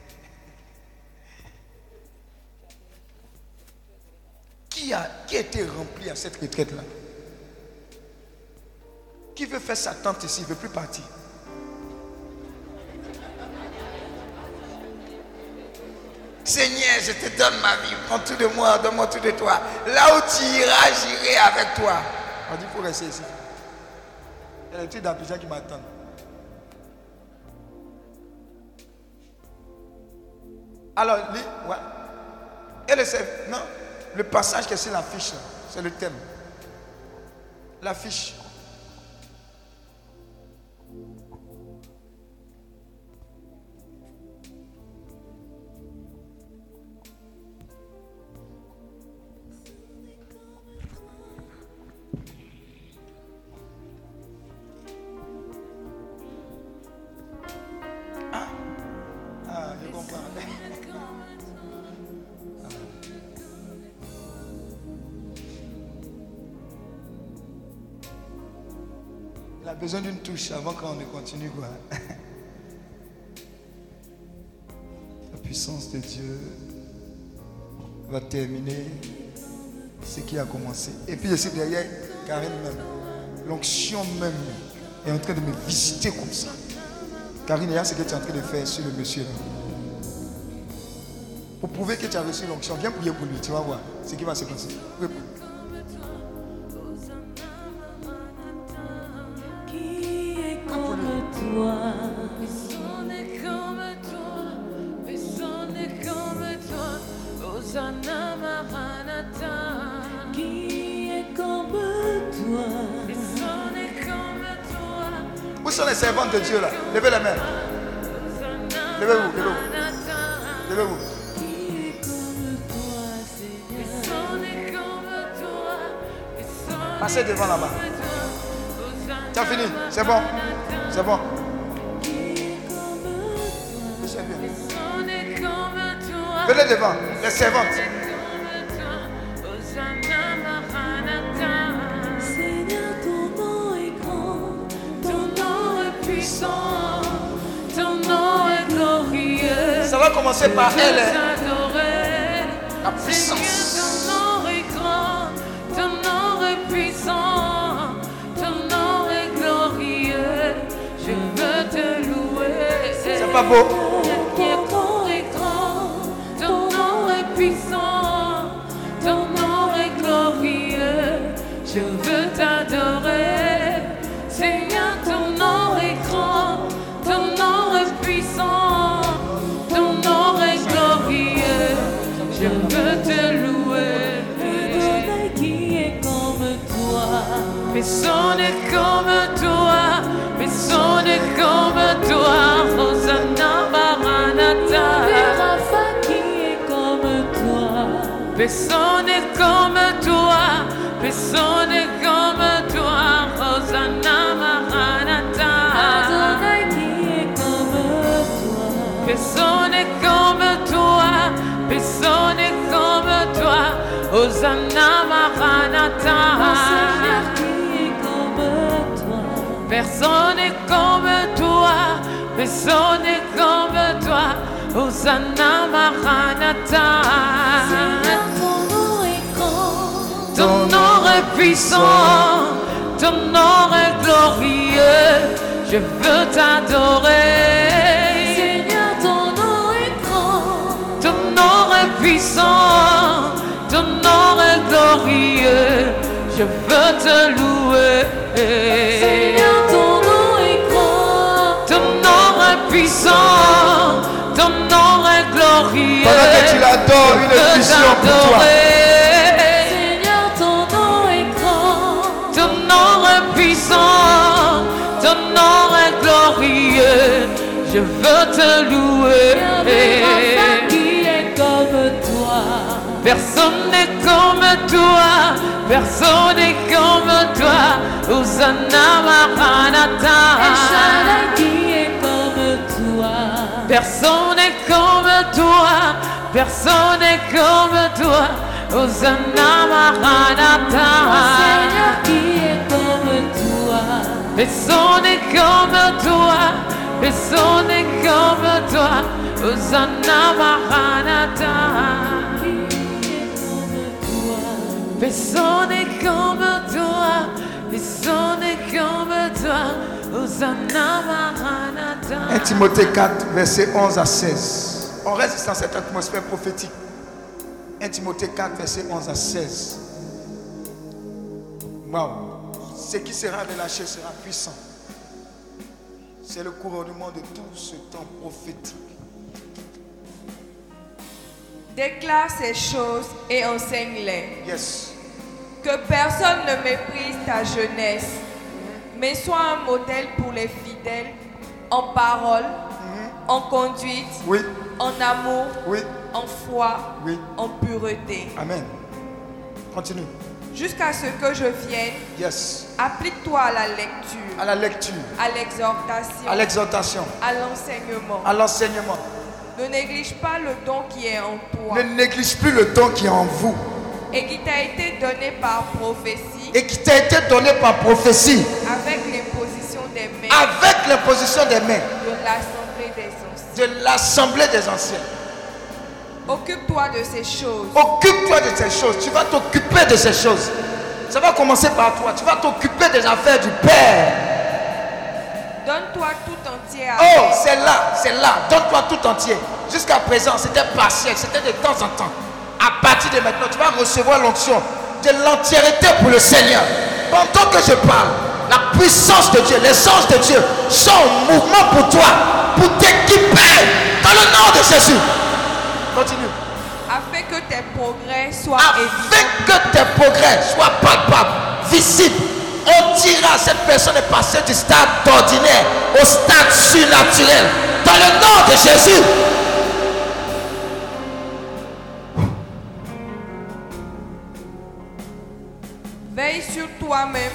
qui, a, qui été rempli à cette retraite-là Qui veut faire sa tente ici Il ne veut plus partir. Seigneur, je te donne ma vie. Prends tout de moi, donne-moi tout de toi. Là où tu iras, j'irai avec toi. On dit, il faut rester ici. Il y a des trucs d'Abidjan qui m'attendent. Alors, lis, ouais. Et le, non, le passage qui est sur la fiche, là, c'est le thème. La avant qu'on ne continue. Quoi. La puissance de Dieu va terminer ce qui a commencé. Et puis je suis derrière Karine même. L'onction même est en train de me visiter comme ça. Karine, a ce que tu es en train de faire sur le monsieur là. Pour prouver que tu as reçu l'onction, viens prier pour lui, tu vas voir ce qui va se passer. Personne n'est comme toi, personne est comme toi. Personne n'est comme toi, personne n'est comme toi. Hosanna Maranatha. Adonai qui est comme toi. Personne n'est comme toi, personne n'est comme toi. Hosanna Maranatha. Personne n'est comme toi, personne n'est comme toi. Hosanna Maranatha. ton nom est grand, ton nom est puissant, ton nom est glorieux. Je veux t'adorer. Seigneur, ton nom est grand, ton nom est puissant, ton nom est glorieux. Je veux te louer. Seigneur, puissant, ton nom est glorieux. Pendant que tu l'adores, une Je veux effusion pour toi. Seigneur, ton nom est grand, ton nom est puissant, ton nom est glorieux. Je veux te louer. qui est comme toi. Personne n'est comme toi, personne n'est comme toi. Hosanna Maranatha. Personne n'est comme toi, personne n'est comme toi. Hosanna Maranatha. Seigneur qui est comme toi. Personne n'est comme toi, personne n'est comme toi. Hosanna Maranatha. Personne n'est comme toi, personne n'est comme toi. Hosanna Maranatha. 1 Timothée 4, verset 11 à 16. On reste dans cette atmosphère prophétique. 1 Timothée 4, verset 11 à 16. Waouh. Ce qui sera relâché sera puissant. C'est le couronnement de tout ce temps prophétique. Déclare ces choses et enseigne-les. Yes. Que personne ne méprise ta jeunesse, mais sois un modèle pour les fidèles en parole, en conduite, Oui, en amour, oui, en foi, oui. en pureté. Amen. Continue. Jusqu'à ce que je vienne, Yes. applique-toi à la lecture, À la lecture, à l'exhortation, à l'exhortation, à l'enseignement. à l'enseignement. Ne néglige pas le don qui est en toi Ne néglige plus le don qui est en vous et qui t'a été donné par prophétie et qui t'a été donné par prophétie avec l'imposition des mains avec l'imposition des mains de l'assemblée des anciens. de l'assemblée des anciens. Occupe-toi de ces choses Occupe-toi de ces choses. Tu vas t'occuper de ces choses. Ça va commencer par toi. Tu vas t'occuper des affaires du Père. Donne-toi tout entier à Oh, c'est là, c'est là. Donne-toi tout entier. Jusqu'à présent, c'était partiel, c'était de temps en temps. À partir de maintenant, tu vas recevoir l'onction de l'entièreté pour le Seigneur. Pendant que je parle, la puissance de Dieu, les anges de Dieu sont en mouvement pour toi, pour t'équiper dans le nom de Jésus. Continue. afin que tes progrès soient Afin que tes progrès soient palpables, visibles on dira cette personne est passée du stade ordinaire au stade surnaturel. Dans le nom de Jésus. Veille sur toi-même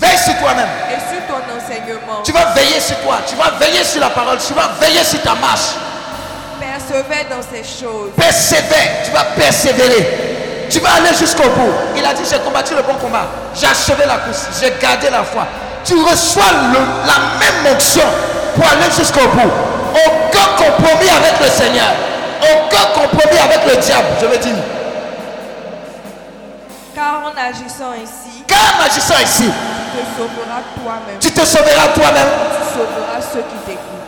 Veille sur toi-même. et sur ton enseignement. Tu vas veiller sur toi. Tu vas veiller sur la parole. Tu vas veiller sur ta marche. Persévère dans ces choses. Persévère. Tu vas persévérer. Tu vas aller jusqu'au bout. Il a dit, j'ai combattu le bon combat. J'ai achevé la course. J'ai gardé la foi. Tu reçois le- la même onction pour aller jusqu'au bout. Aucun compromis avec le Seigneur. Aucun compromis avec le diable. Je veux dire. Car en agissant ainsi, Car agissant ici, tu te sauveras toi-même. tu te sauveras toi-même. Tu sauveras ceux qui t'écoutent.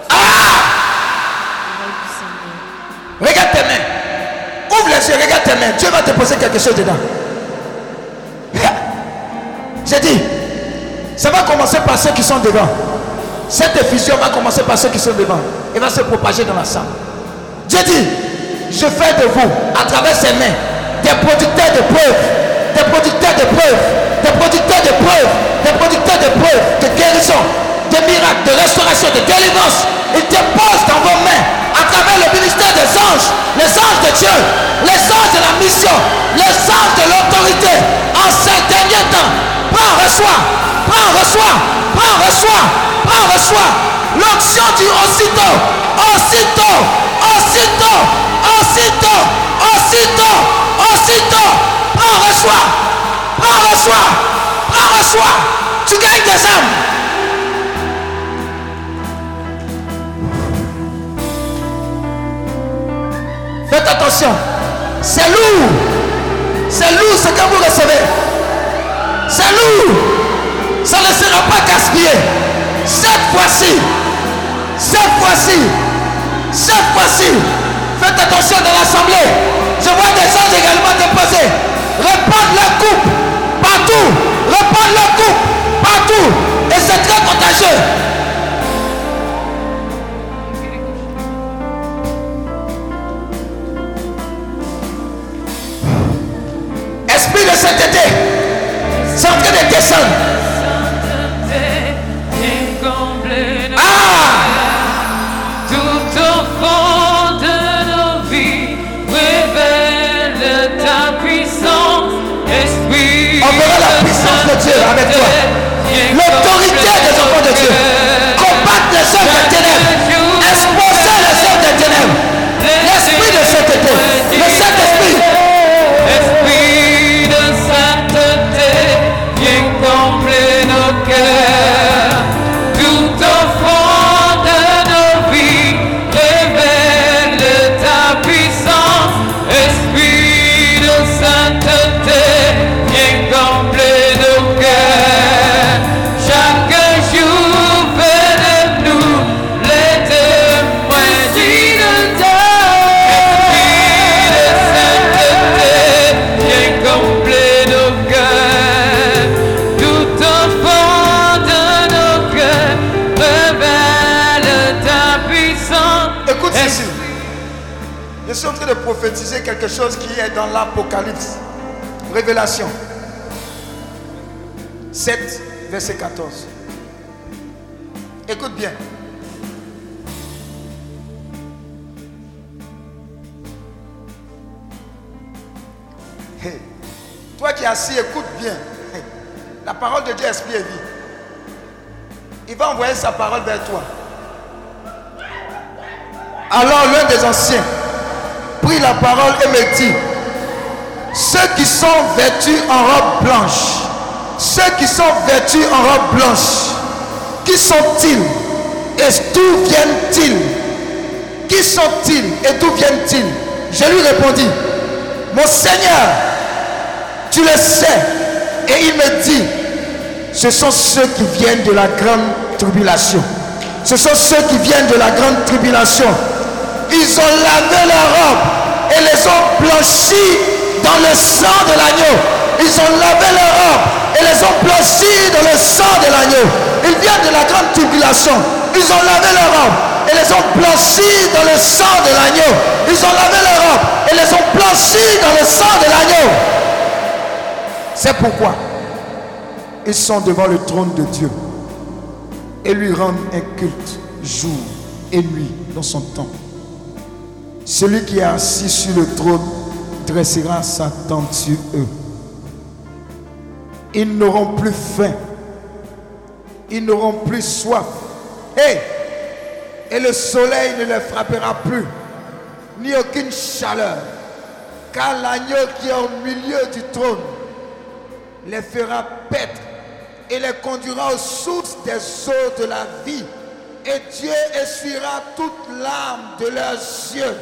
Regarde tes mains. Ouvre les yeux, regarde tes mains. Dieu va te poser quelque chose dedans. J'ai dit, ça va commencer par ceux qui sont devant. Cette effusion va commencer par ceux qui sont devant. Et va se propager dans la salle. J'ai dit, je fais de vous, à travers ces mains, des producteurs de preuves, des producteurs de preuves, des producteurs de preuves, des producteurs de preuves, de guérison, de miracles, de restauration, de délivrance. Il te pose dans vos mains, à travers le ministère des anges, les anges de Dieu, les anges de la mission, les anges de l'autorité, en ces derniers temps. Prends, reçois, prends, reçois, prends, reçois, prends, reçois. L'onction du aussitôt, aussitôt, aussitôt, aussitôt, aussitôt, aussitôt. Prends, reçois, prends, reçois, prends, reçois. Tu gagnes des âmes. Faites attention. C'est lourd. C'est lourd ce que vous recevez. C'est lourd. Ça ne sera pas gaspillé. Cette fois-ci. Cette fois-ci. Cette fois-ci. Faites attention dans l'assemblée. Je vois des anges également déposés. Répandre la coupe partout. Répandre la coupe partout. Et c'est très contagieux. Esprit de été, c'est en train de descendre. Prophétiser quelque chose qui est dans l'Apocalypse. Révélation. 7, verset 14. Écoute bien. Toi qui es assis, écoute bien. La parole de Dieu esprit et vie. Il va envoyer sa parole vers toi. Alors l'un des anciens la parole et me dit, ceux qui sont vêtus en robe blanche, ceux qui sont vêtus en robe blanche, qui sont-ils et d'où viennent-ils? Qui sont-ils et d'où viennent-ils? Je lui répondis, mon Seigneur, tu le sais. Et il me dit, ce sont ceux qui viennent de la grande tribulation. Ce sont ceux qui viennent de la grande tribulation. Ils ont lavé leurs robes et les ont blanchis dans le sang de l'agneau. Ils ont lavé leurs robes et les ont blanchis dans le sang de l'agneau. Ils viennent de la grande tribulation. Ils ont lavé leurs robes et les ont blanchis dans le sang de l'agneau. Ils ont lavé leurs robes et les ont blanchis dans le sang de l'agneau. C'est pourquoi ils sont devant le trône de Dieu et lui rendent un culte jour et nuit dans son temps. Celui qui est assis sur le trône dressera sa tente sur eux. Ils n'auront plus faim. Ils n'auront plus soif. Et le soleil ne les frappera plus, ni aucune chaleur. Car l'agneau qui est au milieu du trône les fera paître et les conduira aux sources des eaux de la vie. Et Dieu essuiera toute l'âme de leurs yeux.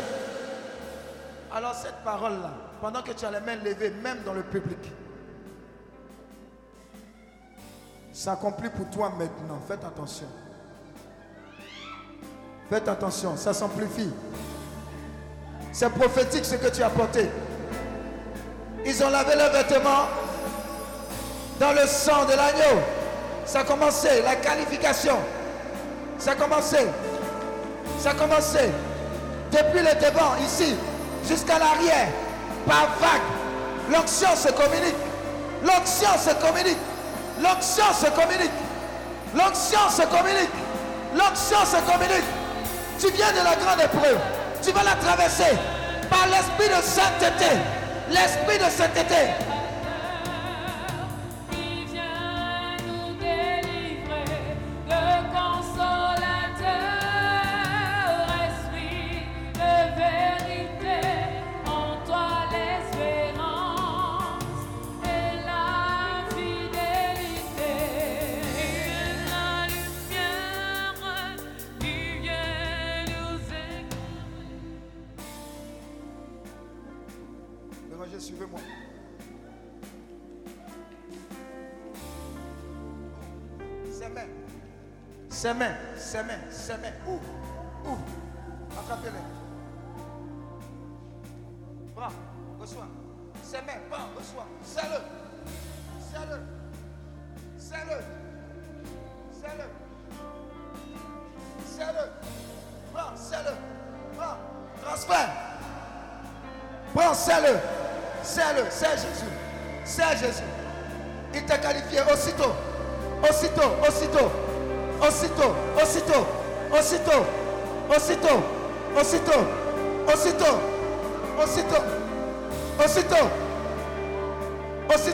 Alors cette parole-là, pendant que tu as les mains levées, même dans le public, s'accomplit pour toi maintenant. Faites attention. Faites attention, ça s'amplifie. C'est prophétique ce que tu as porté. Ils ont lavé leurs vêtements dans le sang de l'agneau. Ça a commencé, la qualification. Ça a commencé. Ça a commencé. Depuis le devant, ici, jusqu'à l'arrière, par vague. L'onction se communique. L'onction se communique. L'onction se communique. L'onction se communique. L'onction se communique. Tu viens de la grande épreuve. Tu vas la traverser par l'esprit de sainteté. L'esprit de sainteté. Serre-le. Serre-le. Serre Jésus. Serre Jésus. Il t'a qualifié. Aussitôt, aussitôt aussitôt, aussitôt, aussitôt, aussitôt, aussitôt, aussitôt, aussitôt, aussitôt, aussitôt, aussitôt,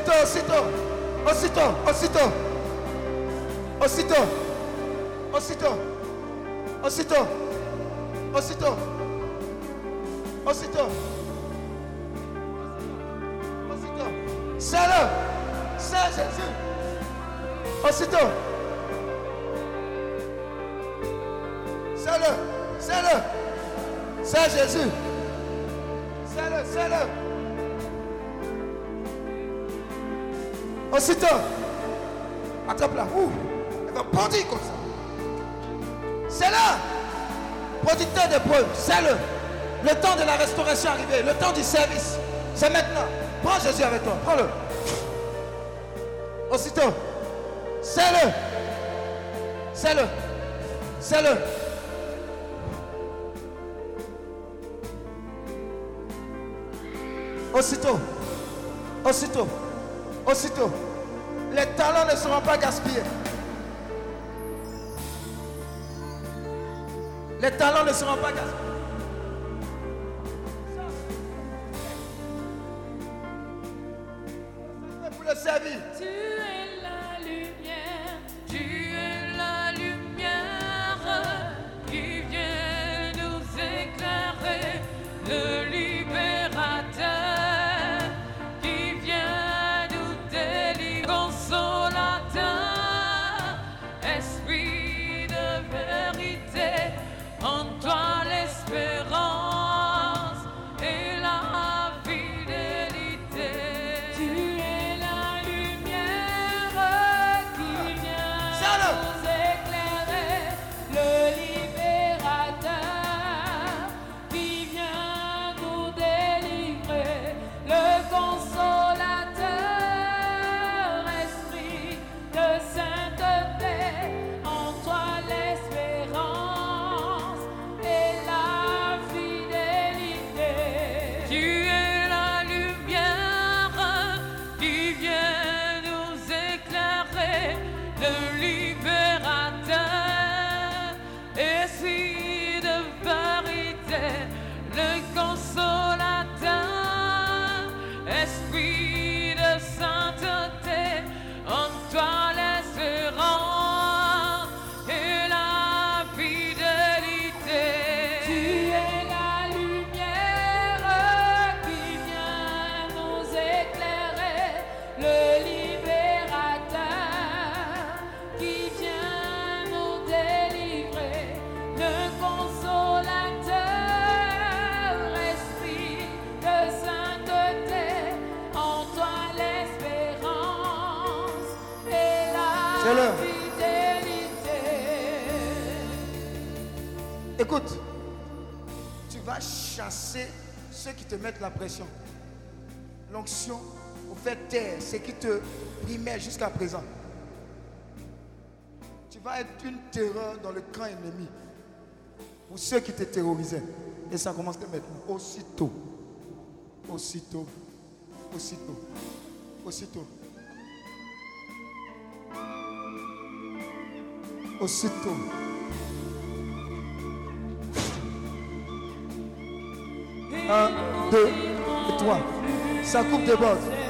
aussitôt, aussitôt, aussitôt, aussitôt, aussitôt, aussitôt, aussitôt, aussitôt, le, c'est Jésus, aussitôt. C'est-le. C'est-le. C'est Jésus. C'est-le. C'est-le. Aussitôt. Attrape-la. Elle va bondir comme ça. C'est là. Producteur de preuves. C'est le. Le temps de la restauration est arrivé. Le temps du service. C'est maintenant. Prends Jésus avec toi. Prends-le. Aussitôt. C'est-le. C'est-le. C'est-le. Aussitôt, aussitôt, aussitôt, les talents ne seront pas gaspillés. Les talents ne seront pas gaspillés. recebe. Jusqu'à présent. Tu vas être une terreur dans le camp ennemi pour ceux qui te terrorisaient. Et ça commence maintenant. Aussitôt. Aussitôt. Aussitôt. Aussitôt. Aussitôt. Un, deux et trois. Ça coupe de bord.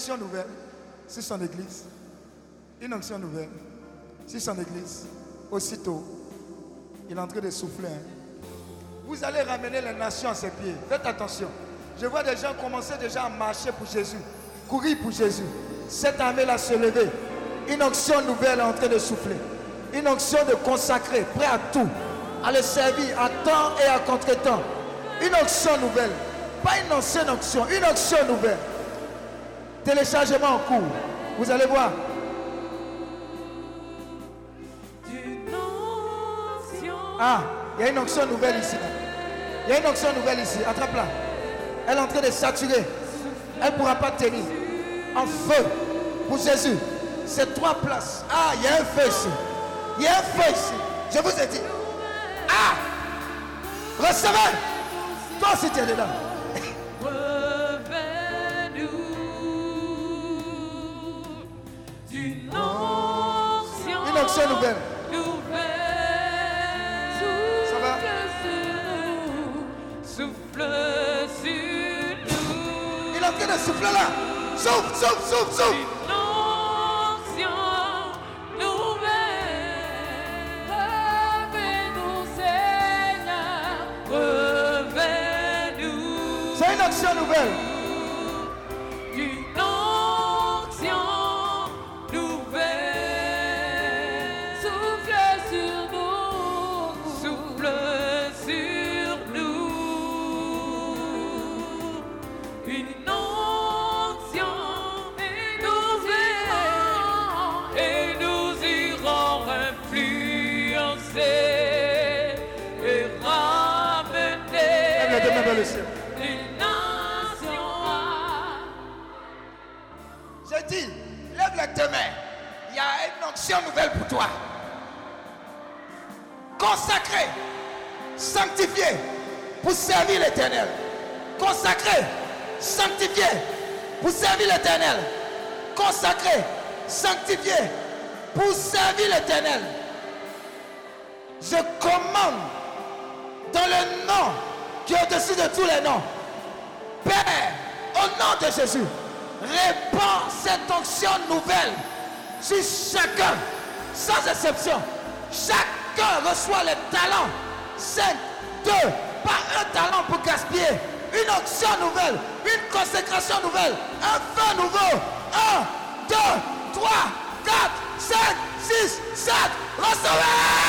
Onction nouvelle, c'est son église. Une onction nouvelle, c'est son église. Aussitôt, il est en train de souffler. hein. Vous allez ramener les nations à ses pieds. Faites attention. Je vois des gens commencer déjà à marcher pour Jésus, courir pour Jésus. Cette armée-là se lever. Une onction nouvelle est en train de souffler. Une onction de consacrer, prêt à tout, à le servir à temps et à contre-temps. Une onction nouvelle. Pas une ancienne onction, une onction nouvelle. Téléchargement en cours. Vous allez voir. Ah, il y a une onction nouvelle ici. Il y a une onction nouvelle ici. Attrape-la. Elle est en train de saturer. Elle ne pourra pas tenir. En feu. Pour Jésus. C'est trois places. Ah, il y a un feu ici. Il y a un feu ici. Je vous ai dit. Ah! Recevez! Toi aussi, tu es dedans. Nouvelle. nouvelle. Ça va? Souffle sur nous. Il est en train de souffler là. Souffle, souffle, souffle, souffle. Nouvelle. Nouvelle pour toi. Consacré, sanctifié pour servir l'éternel. Consacré, sanctifié pour servir l'éternel. Consacré, sanctifié pour servir l'éternel. Je commande dans le nom qui est au-dessus de tous les noms. Père, au nom de Jésus, répands cette onction nouvelle sur chacun, sans exception. Chacun reçoit les talents. 5, 2, pas un talent pour gaspiller. Une onction nouvelle, une consécration nouvelle, un feu nouveau. 1, 2, 3, 4, 5, 6, 7. Recevez!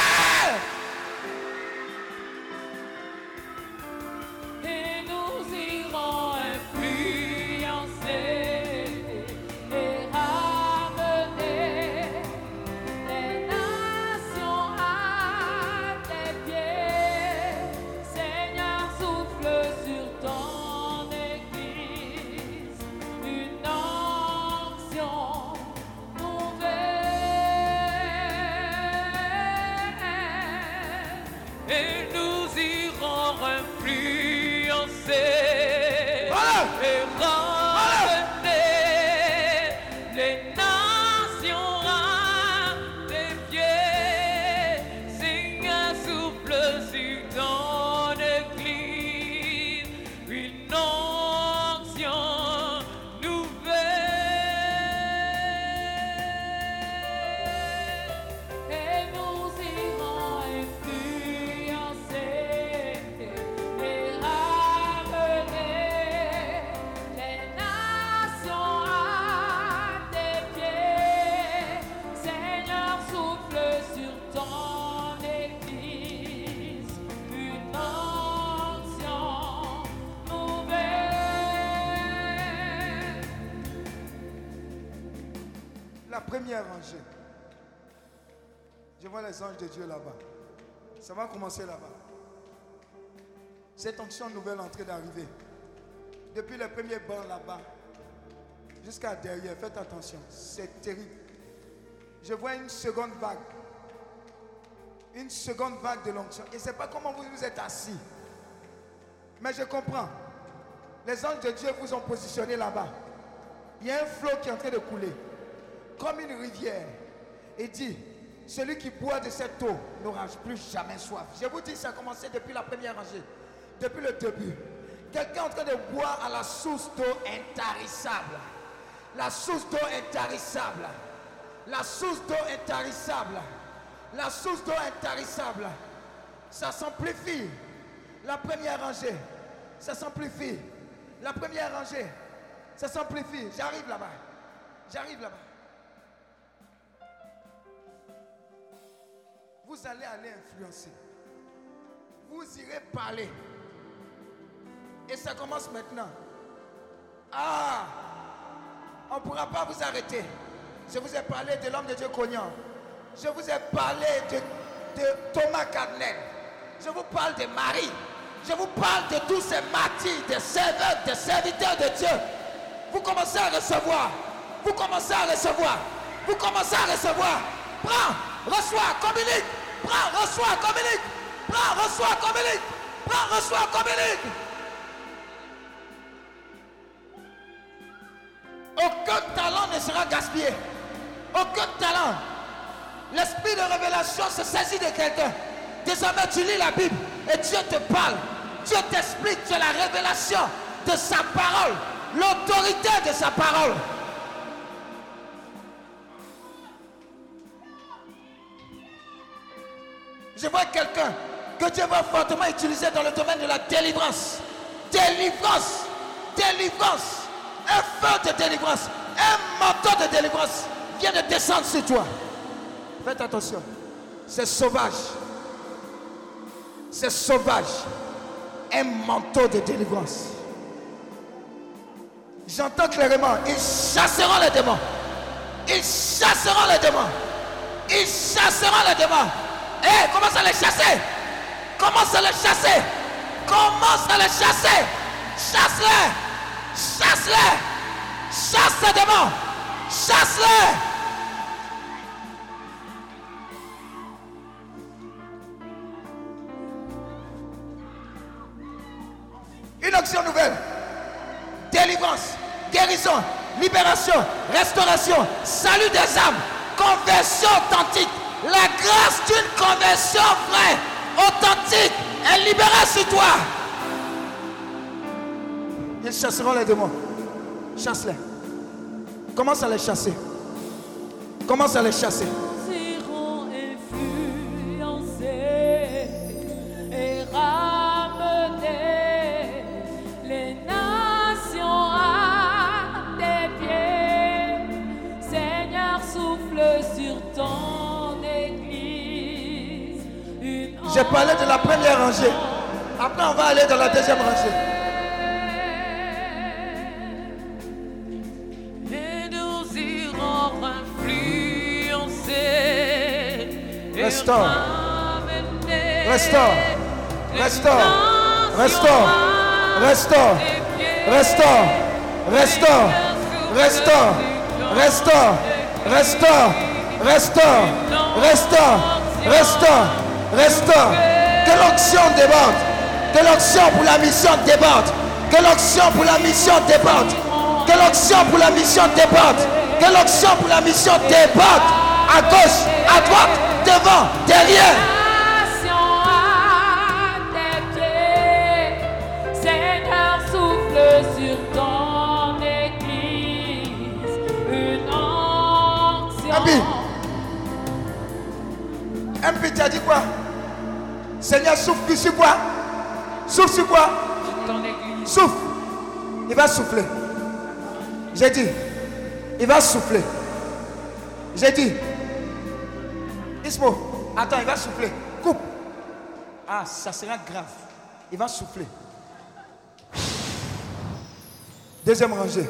Anges de Dieu là-bas. Ça va commencer là-bas. Cette onction nouvelle est en train d'arriver. Depuis le premier banc là-bas jusqu'à derrière, faites attention. C'est terrible. Je vois une seconde vague. Une seconde vague de l'onction. Et c'est pas comment vous vous êtes assis. Mais je comprends. Les anges de Dieu vous ont positionné là-bas. Il y a un flot qui est en train de couler. Comme une rivière. Et dit, celui qui boit de cette eau n'aura plus jamais soif. Je vous dis, ça a commencé depuis la première rangée. Depuis le début. Quelqu'un en train de boire à la source d'eau intarissable. La source d'eau intarissable. La source d'eau intarissable. La source d'eau intarissable. Ça s'amplifie. La première rangée. Ça s'amplifie. La première rangée. Ça s'amplifie. J'arrive là-bas. J'arrive là-bas. Vous allez aller influencer. Vous irez parler. Et ça commence maintenant. Ah On ne pourra pas vous arrêter. Je vous ai parlé de l'homme de Dieu Cognan. Je vous ai parlé de, de Thomas Carnel. Je vous parle de Marie. Je vous parle de tous ces martyrs, des serveurs, des serviteurs de Dieu. Vous commencez à recevoir. Vous commencez à recevoir. Vous commencez à recevoir. Prends, reçois, communique. Prends, reçois, communique. Prends, reçois, communique. Prends, reçois, communique. Aucun talent ne sera gaspillé. Aucun talent. L'esprit de révélation se saisit de quelqu'un. Désormais, tu lis la Bible et Dieu te parle. Dieu t'explique tu la révélation de sa parole, l'autorité de sa parole. Que Dieu va fortement utiliser dans le domaine de la délivrance. Délivrance. Délivrance. Un feu de délivrance. Un manteau de délivrance vient de descendre sur toi. Faites attention. C'est sauvage. C'est sauvage. Un manteau de délivrance. J'entends clairement. Ils chasseront les démons. Ils chasseront les démons. Ils chasseront les démons. Hé, commence à les chasser. Commence à les chasser. Commence à les chasser. Chasse-les. Chasse-les. Chasse les démons. Chasse-les. Une action nouvelle. Délivrance, guérison, libération, restauration, salut des âmes, conversion authentique. La grâce d'une conversion vraie, authentique, est libérée sur toi. Ils chasseront les démons. Chasse-les. Commence à les chasser. Commence à les chasser. J'ai parlé de la première rangée. Après, on va aller dans la deuxième rangée. Et nous irons influencer. Restaure. Restaure. Restaure. Restaure. Restaure. Restaure. Restaure. Restaure. Restaure. Restaure. Restaure. Restaure. Que l'onction déborde. Que l'onction pour la mission déborde. Que l'onction pour la mission déborde. Que l'onction pour la mission déborde. Que l'onction pour la mission déborde. À gauche, à droite, devant, derrière. Seigneur souffle sur ton église une onction. Ambi. MP, tu as dit quoi? Seigneur, souffle sur quoi Souffle sur quoi. Souffle. Il va souffler. J'ai dit. Il va souffler. J'ai dit. Ismo, attends, il va souffler. Coupe. Ah, ça sera grave. Il va souffler. Deuxième rangée.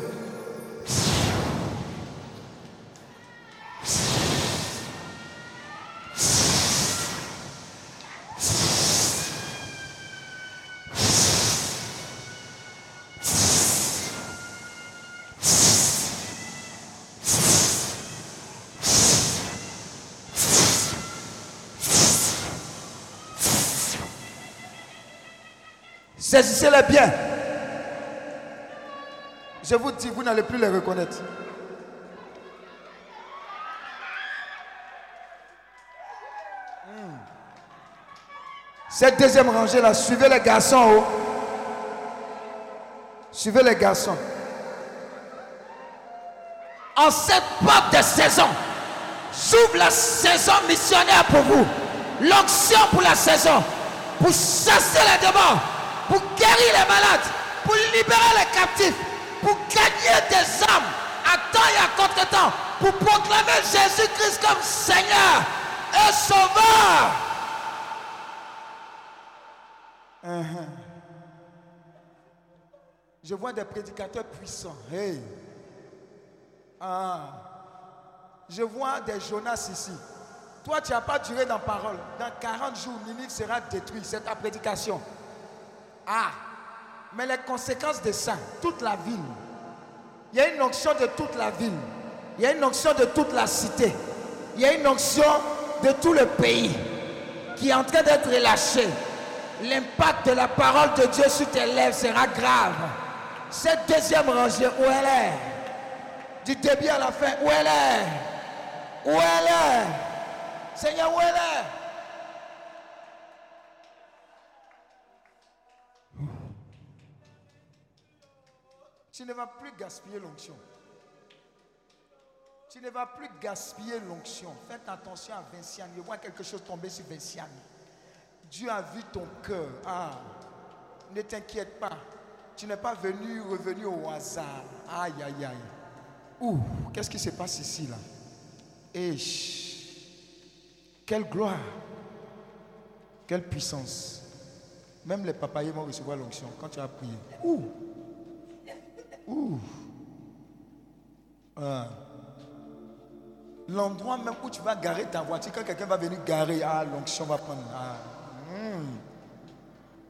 Saisissez-les bien. Je vous dis, vous n'allez plus les reconnaître. Hmm. Cette deuxième rangée là, suivez les garçons haut. Suivez les garçons. En cette porte de saison, s'ouvre la saison missionnaire pour vous. L'onction pour la saison. Pour chasser les démons. Pour guérir les malades. Pour libérer les captifs. Pour gagner des âmes à temps et à contre-temps. Pour proclamer Jésus-Christ comme Seigneur et Sauveur. Uh-huh. Je vois des prédicateurs puissants. Hey. Ah. Je vois des Jonas ici. Toi, tu n'as pas duré dans parole. Dans 40 jours, Ninive sera détruit. C'est ta prédication. Ah. Mais les conséquences de ça, toute la ville. Il y a une onction de toute la ville. Il y a une onction de toute la cité. Il y a une onction de tout le pays qui est en train d'être relâchée. L'impact de la parole de Dieu sur tes lèvres sera grave. Cette deuxième rangée, où elle est? Du début à la fin, où elle est? Où elle est? Seigneur, où elle est? Tu ne vas plus gaspiller l'onction. Tu ne vas plus gaspiller l'onction. Faites attention à Vinciane. Je vois quelque chose tomber sur Vinciane. Dieu a vu ton cœur. Ah, ne t'inquiète pas. Tu n'es pas venu, revenu au hasard. Aïe, aïe, aïe. Ouh, qu'est-ce qui se passe ici, là? Et quelle gloire. Quelle puissance. Même les papayers vont recevoir l'onction quand tu as prié. Ouh. Ah. L'endroit même où tu vas garer ta voiture, quand quelqu'un va venir garer, ah, l'onction va prendre. Ah, Hmm.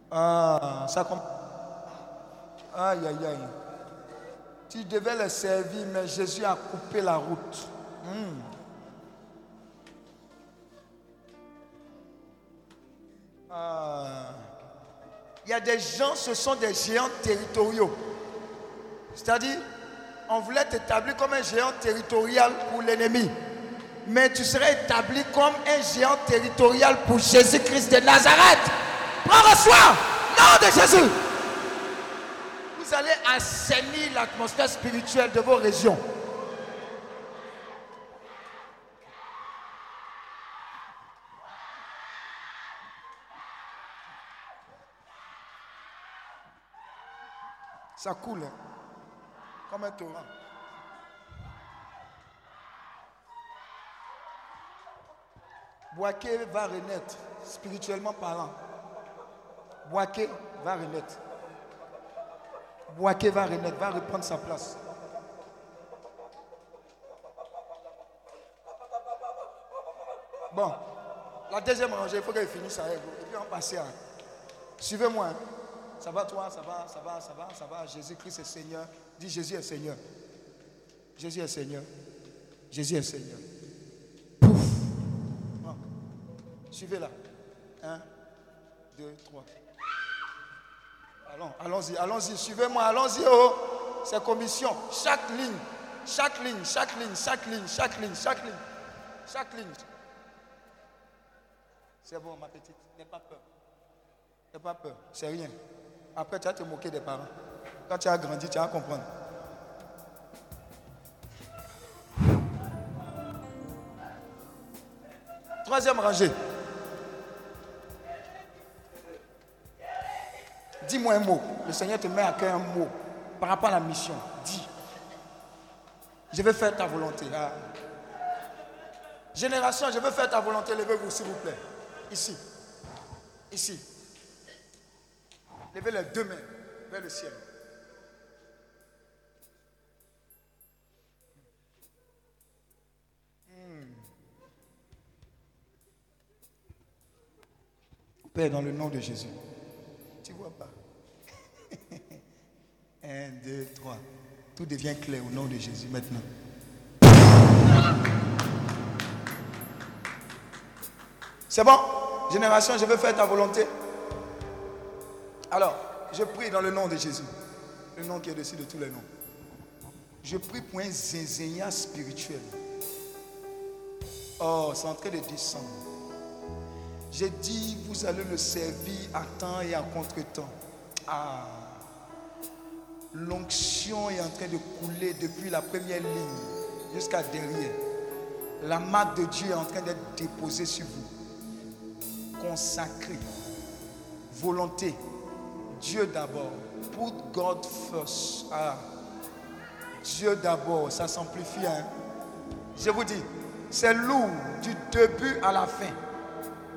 Ah, ça comme. Aïe, aïe, aïe. Tu devais le servir, mais Jésus a coupé la route. Hmm. Ah. Il y a des gens, ce sont des géants territoriaux. C'est-à-dire, on voulait t'établir comme un géant territorial pour l'ennemi. Mais tu serais établi comme un géant territorial pour Jésus-Christ de Nazareth. Prends reçois, nom de Jésus. Vous allez assainir l'atmosphère spirituelle de vos régions. Ça coule hein, comme un torrent. Boaké va renaître, spirituellement parlant. Boaké va renaître. Boaké va renaître, va reprendre sa place. Bon, la deuxième rangée, il faut qu'elle finisse avec vous. Et puis on passe à. Suivez-moi. Ça va toi, ça va, ça va, ça va, ça va? Jésus-Christ est Seigneur. Dis Jésus est Seigneur. Jésus est Seigneur. Jésus est Seigneur. Pouf. Bon. Suivez là. Hein? 2, 3. Allons, allons-y, allons-y, suivez-moi, allons-y. Oh. C'est commission. Chaque ligne, chaque ligne, chaque ligne, chaque ligne, chaque ligne, chaque ligne, chaque ligne. C'est bon, ma petite, n'aie pas peur. N'aie pas peur, c'est rien. Après, tu vas te moquer des parents. Quand tu as grandi, tu vas comprendre. Troisième rangée. Dis-moi un mot. Le Seigneur te met à cœur un mot par rapport à la mission. Dis. Je vais faire ta volonté. Ah. Génération, je veux faire ta volonté. Levez-vous, s'il vous plaît. Ici. Ici. Levez les deux mains vers le ciel. Hmm. Père, dans le nom de Jésus. Tu vois pas Un, deux, trois. Tout devient clair au nom de Jésus maintenant. C'est bon Génération, je veux faire ta volonté. Alors, je prie dans le nom de Jésus. Le nom qui est dessus de tous les noms. Je prie pour un zinzénia spirituel. Oh, c'est en train de descendre. J'ai dit, vous allez le servir à temps et à contre-temps. Ah. L'onction est en train de couler depuis la première ligne jusqu'à derrière. La marque de Dieu est en train d'être déposée sur vous. Consacré. Volonté. Dieu d'abord. Put God first. Ah. Dieu d'abord. Ça s'amplifie. Hein? Je vous dis, c'est lourd du début à la fin.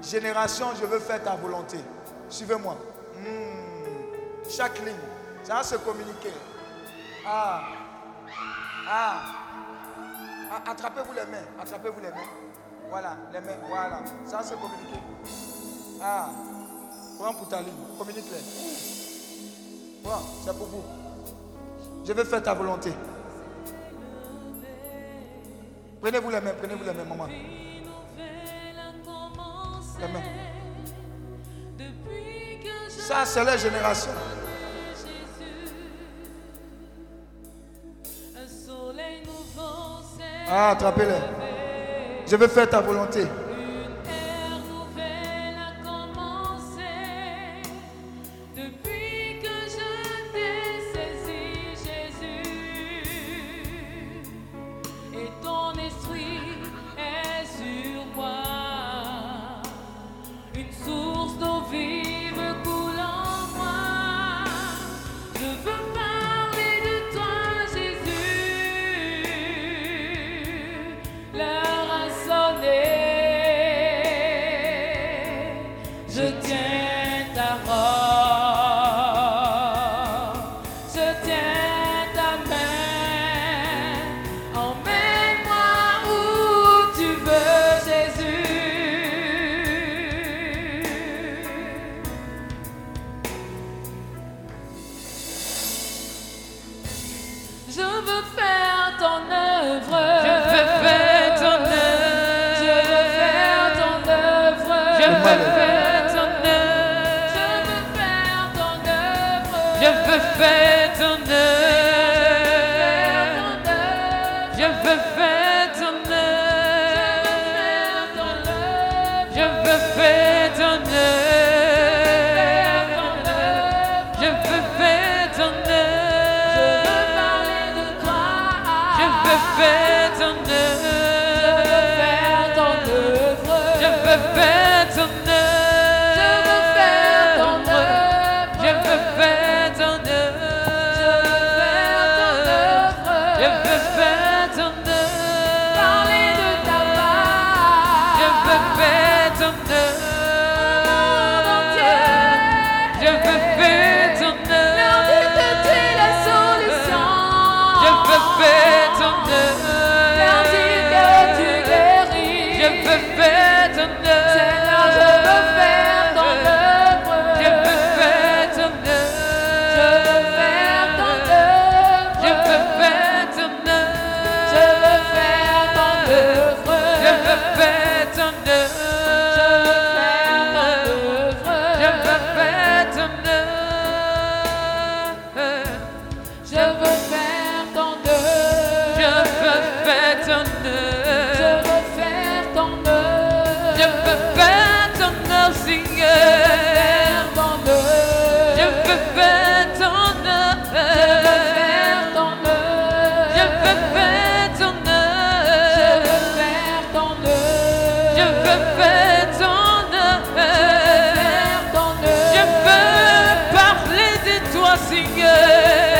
Génération, je veux faire ta volonté. Suivez-moi. Hmm. Chaque ligne. Ça va se communiquer. Ah. Ah. ah. Attrapez-vous les mains. Attrapez-vous les mains. Voilà, les mains. Voilà. Ça va se communiquer. Ah. Prends pour ta ligne. Communique-les. Bon, c'est pour vous. Je veux faire ta volonté. Prenez-vous les mains, prenez-vous les mains, maman. Les mains. Ça, c'est la génération. Ah, attrapez-les. Je veux faire ta volonté. Merci, Seigneur.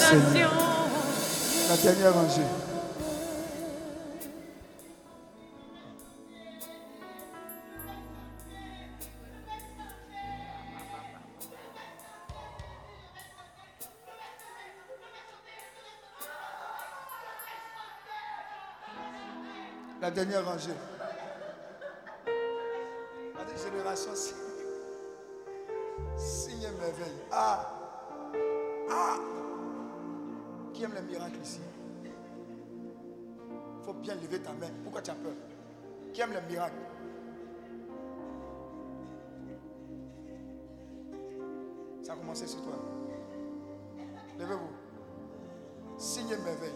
nation. La dernière rangée. Dernière rangée. La génération, signe et merveille. Ah! Ah! Qui aime les miracles ici? Il faut bien lever ta main. Pourquoi tu as peur? Qui aime les miracles? Ça a commencé sur toi. Levez-vous. Signe et merveille.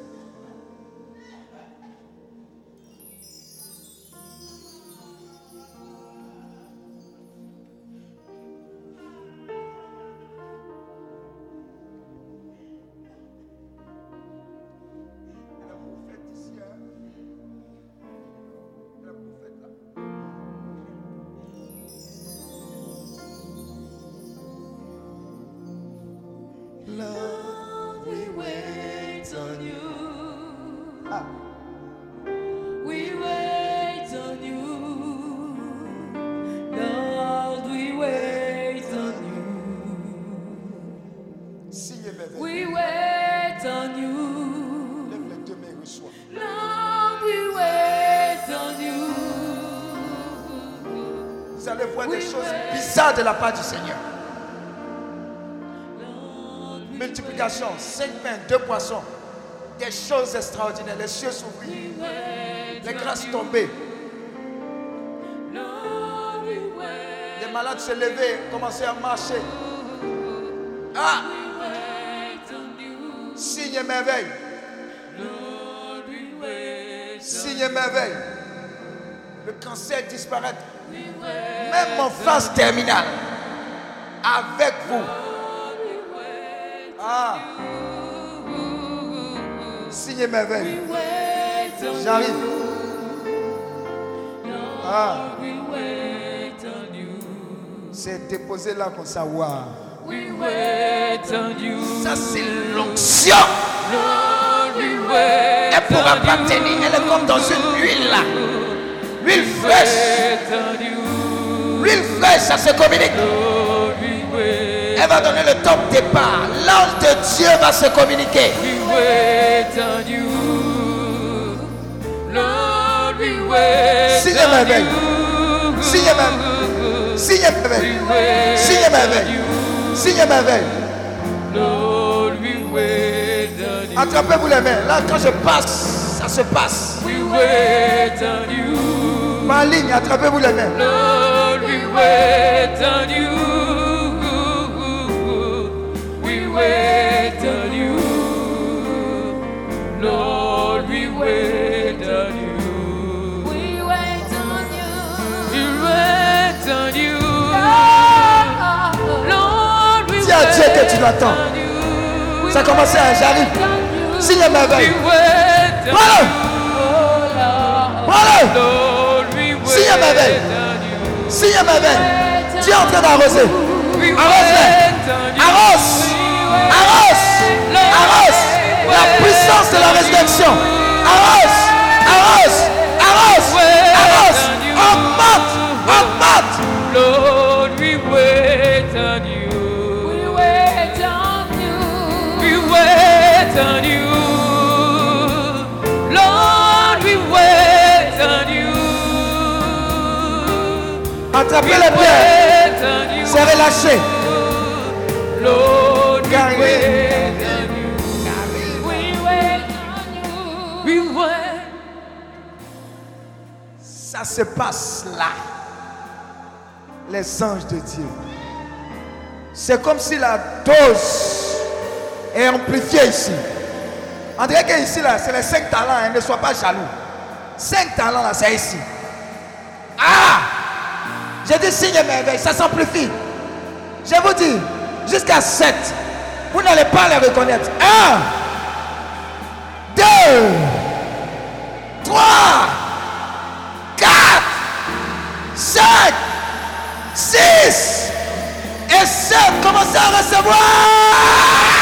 La part du Seigneur. Multiplication, cinq pains, deux poissons. Des choses extraordinaires. Les cieux s'ouvrirent. Les grâces wait. Les malades se levaient, commençaient à marcher. Ah, signe et merveille. Signe et merveille. Le cancer disparaît. Même en phase terminale. Avec vous. Ah. Signe et merveille. Wait on J'arrive. Ah, c'est déposé là on you. Ça, c'est l'onction. Elle pourra pas tenir. Elle est comme dans une huile là. L'huile fraîche. L'huile fraîche, ça se communique. Elle va donner le top départ. L'ange de Dieu va se communiquer. Signe on merveille. you. Signe merveille. Signe. We wait Signe on merveille. you. Signe on you. Attrapez-vous les mains. Là, quand je passe, ça se passe. Ma ligne, attrapez-vous les mains. Que tu l'attends. Ça a commencé à j'arrive. Signe merveille. Voilà. Voilà. Signe merveille. You. Signe merveille. Dieu est en train d'arroser. Arrose-les. Arrose. Arrose. Arrose. La puissance de la résurrection. Arrose. Arrose. Arrose. Arrose. Augmente. Augmente. Lord, we wait on you. We wait on you. We wait on you. Attrapez les pierres. C'est relâché. Carré. Ça se passe là. Les anges de Dieu. C'est comme si la dose est amplifiée ici. On dirait que ici, là, c'est les cinq talents. hein, ne sois pas jaloux. Cinq talents, là, c'est ici. Ah J'ai dit signe et merveille, ça s'amplifie. Je vous dis, jusqu'à 7, vous n'allez pas les reconnaître. 1, 2, 3, 4, 5, 6 et 7. Commencez à recevoir.